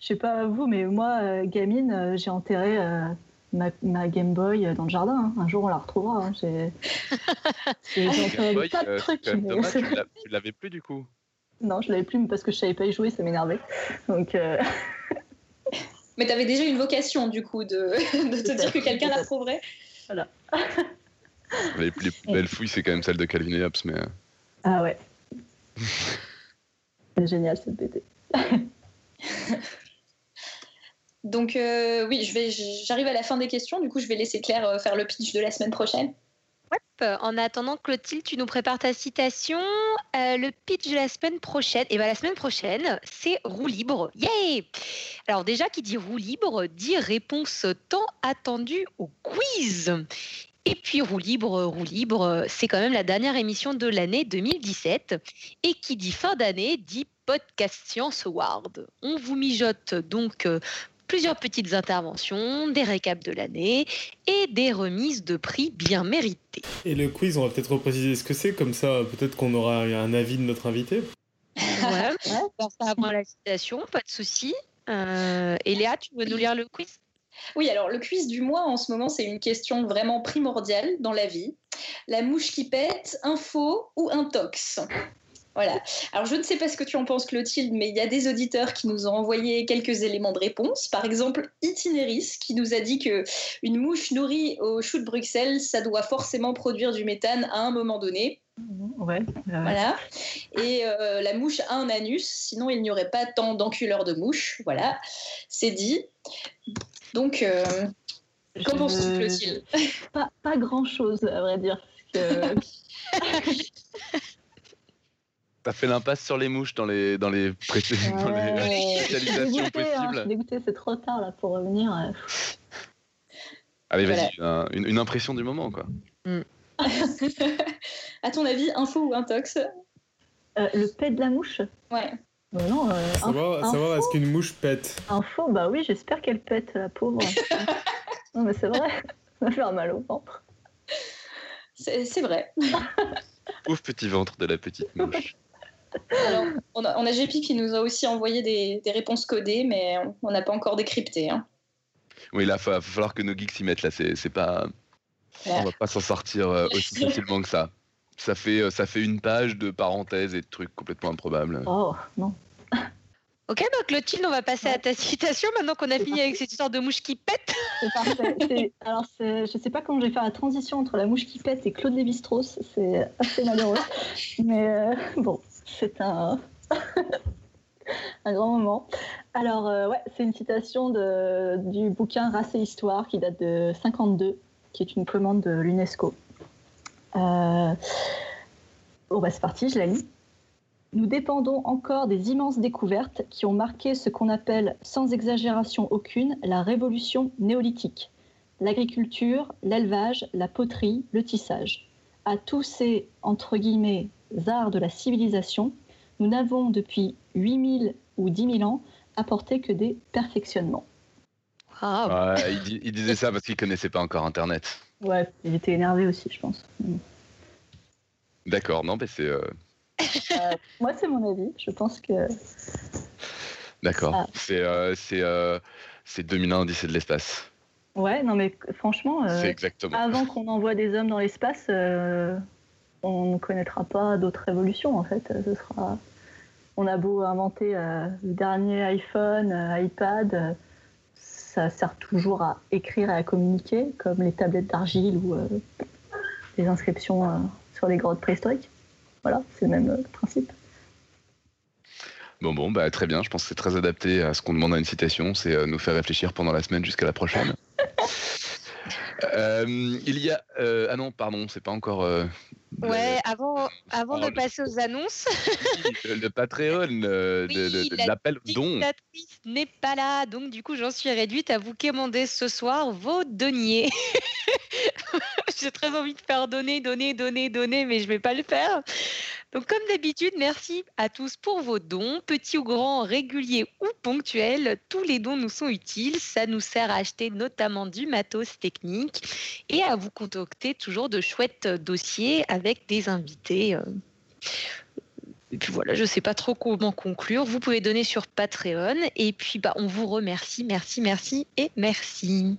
je sais pas vous, mais moi, euh, gamine, euh, j'ai enterré euh, ma, Game Boy dans le jardin. Hein. Un jour, on la retrouvera. Hein. J'ai tas de trucs. Mais... tu l'avais plus du coup Non, je l'avais plus parce que je savais pas y jouer, ça m'énervait. Donc. Mais tu avais déjà une vocation, du coup, de, de te dire que quelqu'un la trouverait. Voilà. les plus belles fouilles, c'est quand même celle de Calvin et Hobbes, mais... Ah ouais. c'est génial, cette BD. Donc euh, oui, j'arrive à la fin des questions. Du coup, je vais laisser Claire euh, faire le pitch de la semaine prochaine. En attendant, Clotilde, tu nous prépares ta citation. Euh, le pitch de la semaine prochaine. Et eh bien, la semaine prochaine, c'est roue libre. Yay Alors déjà, qui dit roue libre dit réponse tant attendue au quiz. Et puis roue libre, roue libre, c'est quand même la dernière émission de l'année 2017. Et qui dit fin d'année dit Podcast Science Award. On vous mijote donc plusieurs petites interventions, des récaps de l'année et des remises de prix bien méritées. Et le quiz, on va peut-être repréciser ce que c'est, comme ça peut-être qu'on aura un avis de notre invité. Ouais, ouais. ça avant la citation, pas de souci. Euh, et Léa, tu veux nous lire le quiz? Oui, alors le quiz du mois en ce moment, c'est une question vraiment primordiale dans la vie. La mouche qui pète, un faux ou un tox? Voilà. Alors, je ne sais pas ce que tu en penses, Clotilde, mais il y a des auditeurs qui nous ont envoyé quelques éléments de réponse. Par exemple, Itineris, qui nous a dit que une mouche nourrie au chou de Bruxelles, ça doit forcément produire du méthane à un moment donné. Ouais. Voilà. Et euh, la mouche a un anus, sinon il n'y aurait pas tant d'enculeurs de mouches. Voilà. C'est dit. Donc, euh, qu'en penses-tu, Clotilde? Pas, pas grand-chose, à vrai dire. Que... T'as fait l'impasse sur les mouches dans les dans les, dans les spécialisations hein, possibles. dégoûté, c'est trop tard là pour revenir. Euh. Allez, vas-y, une, impression du moment quoi. Mm. à ton avis, info ou intox euh, Le pet de la mouche Ouais. Euh, non, savoir, savoir est-ce qu'une mouche pète? Info, bah oui, j'espère qu'elle pète, la pauvre. non, mais c'est vrai, ça va faire mal au ventre. C'est vrai. Pauvre petit ventre de la petite mouche. Alors, on a, on qui nous a aussi envoyé des, réponses codées, mais on n'a pas encore décrypté. Hein. Oui, là, il va, falloir que nos geeks s'y mettent. Là, c'est pas. On va pas s'en sortir euh, aussi facilement que ça. Ça fait, euh, ça fait une page de parenthèses et de trucs complètement improbables. Oh, non. Ok, donc Clotilde, on va passer à ta citation maintenant qu'on a fini avec cette histoire de mouche qui pète. C'est parfait. Alors, je sais pas comment je vais faire la transition entre la mouche qui pète et Claude Lévi-Strauss. C'est assez malheureux. Mais euh, bon, c'est un, un grand moment. Alors, euh, ouais, c'est une citation de, du bouquin Race et Histoire qui date de 52, qui est une commande de l'UNESCO. Euh... Bon, bah, c'est parti, je la lis. Nous dépendons encore des immenses découvertes qui ont marqué ce qu'on appelle, sans exagération aucune, la révolution néolithique. l'agriculture, l'élevage, la poterie, le tissage. À tous ces, entre guillemets, arts de la civilisation, nous n'avons depuis 8000 ou 10 000 ans apporté que des perfectionnements. Ah. il, disait ça parce qu'il connaissait pas encore Internet. Ouais, il était énervé aussi, je pense. D'accord, non, mais c'est. Euh, euh, moi, c'est mon avis. Je pense que. D'accord. Ah. C'est euh, c'est 2001 de l'espace. Ouais, non, mais franchement, exactement. avant qu'on envoie des hommes dans l'espace, on ne connaîtra pas d'autres révolutions, en fait. Ce sera. On a beau inventer le dernier iPhone, iPad ça sert toujours à écrire et à communiquer, comme les tablettes d'argile ou euh, les inscriptions euh, sur les grottes préhistoriques. Voilà, c'est le même euh, principe. Bon, bon, bah, très bien. Je pense que c'est très adapté à ce qu'on demande à une citation, c'est nous faire réfléchir pendant la semaine jusqu'à la prochaine. il y a. ah non, pardon, c'est pas encore Ouais, avant, avant de passer aux annonces. le, Patreon, de, l'appel don. La n'est pas là, donc du coup, j'en suis réduite à vous commander ce soir vos deniers. J'ai très envie de faire donner, donner, donner, donner, mais je ne vais pas le faire. Donc, comme d'habitude, merci à tous pour vos dons, petits ou grands, réguliers ou ponctuels. Tous les dons nous sont utiles. Ça nous sert à acheter notamment du matos technique et à vous contacter toujours de chouettes dossiers avec des invités. Euh. Et puis voilà, je ne sais pas trop comment conclure. Vous pouvez donner sur Patreon. Et puis, bah, on vous remercie, merci, merci et merci.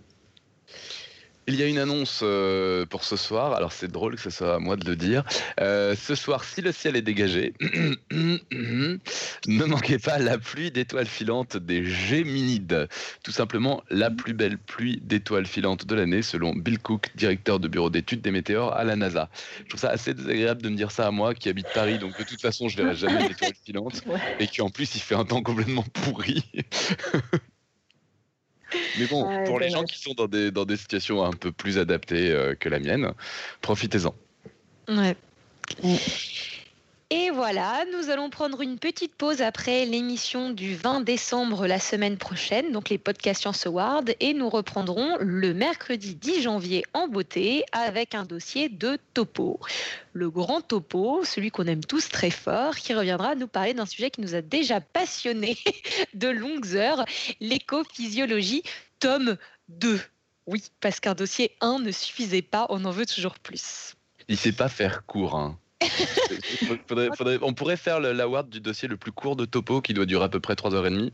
Il y a une annonce euh, pour ce soir. Alors c'est drôle que ce soit à moi de le dire. Euh, ce soir, si le ciel est dégagé, ne manquez pas la pluie d'étoiles filantes des Géminides. Tout simplement la plus belle pluie d'étoiles filantes de l'année, selon Bill Cook, directeur de bureau d'études des météores à la NASA. Je trouve ça assez désagréable de me dire ça à moi qui habite Paris, donc de toute façon je verrai jamais d'étoiles filantes, et qui en plus il fait un temps complètement pourri. Mais bon, pour les gens qui sont dans des, dans des situations un peu plus adaptées euh, que la mienne, profitez-en. Ouais. Et voilà, nous allons prendre une petite pause après l'émission du 20 décembre la semaine prochaine, donc les podcasts Science Awards, et nous reprendrons le mercredi 10 janvier en beauté avec un dossier de topo. Le grand topo, celui qu'on aime tous très fort, qui reviendra nous parler d'un sujet qui nous a déjà passionné de longues heures, l'écophysiologie, tome 2. Oui, parce qu'un dossier 1 ne suffisait pas, on en veut toujours plus. Il sait pas faire court, hein on pourrait faire l'award du dossier le plus court de Topo qui doit durer à peu près 3h30.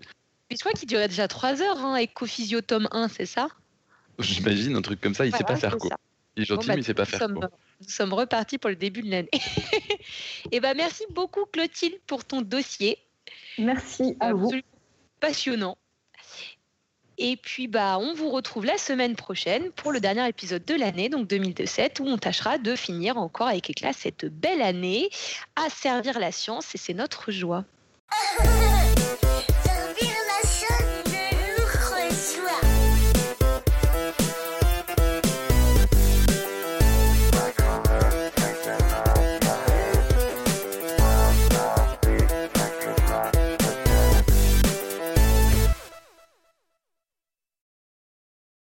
Mais je crois qu'il durait déjà 3 heures, hein, Ecophysio tome 1, c'est ça? J'imagine un truc comme ça, il ne sait pas faire court. Il est gentil, bah, mais il sait pas faire court. Nous sommes repartis pour le début de l'année. Et eh ben merci beaucoup Clotilde pour ton dossier. Merci à vous. Passionnant. Et puis, bah, on vous retrouve la semaine prochaine pour le dernier épisode de l'année, donc 2017, où on tâchera de finir encore avec éclat cette belle année à servir la science et c'est notre joie.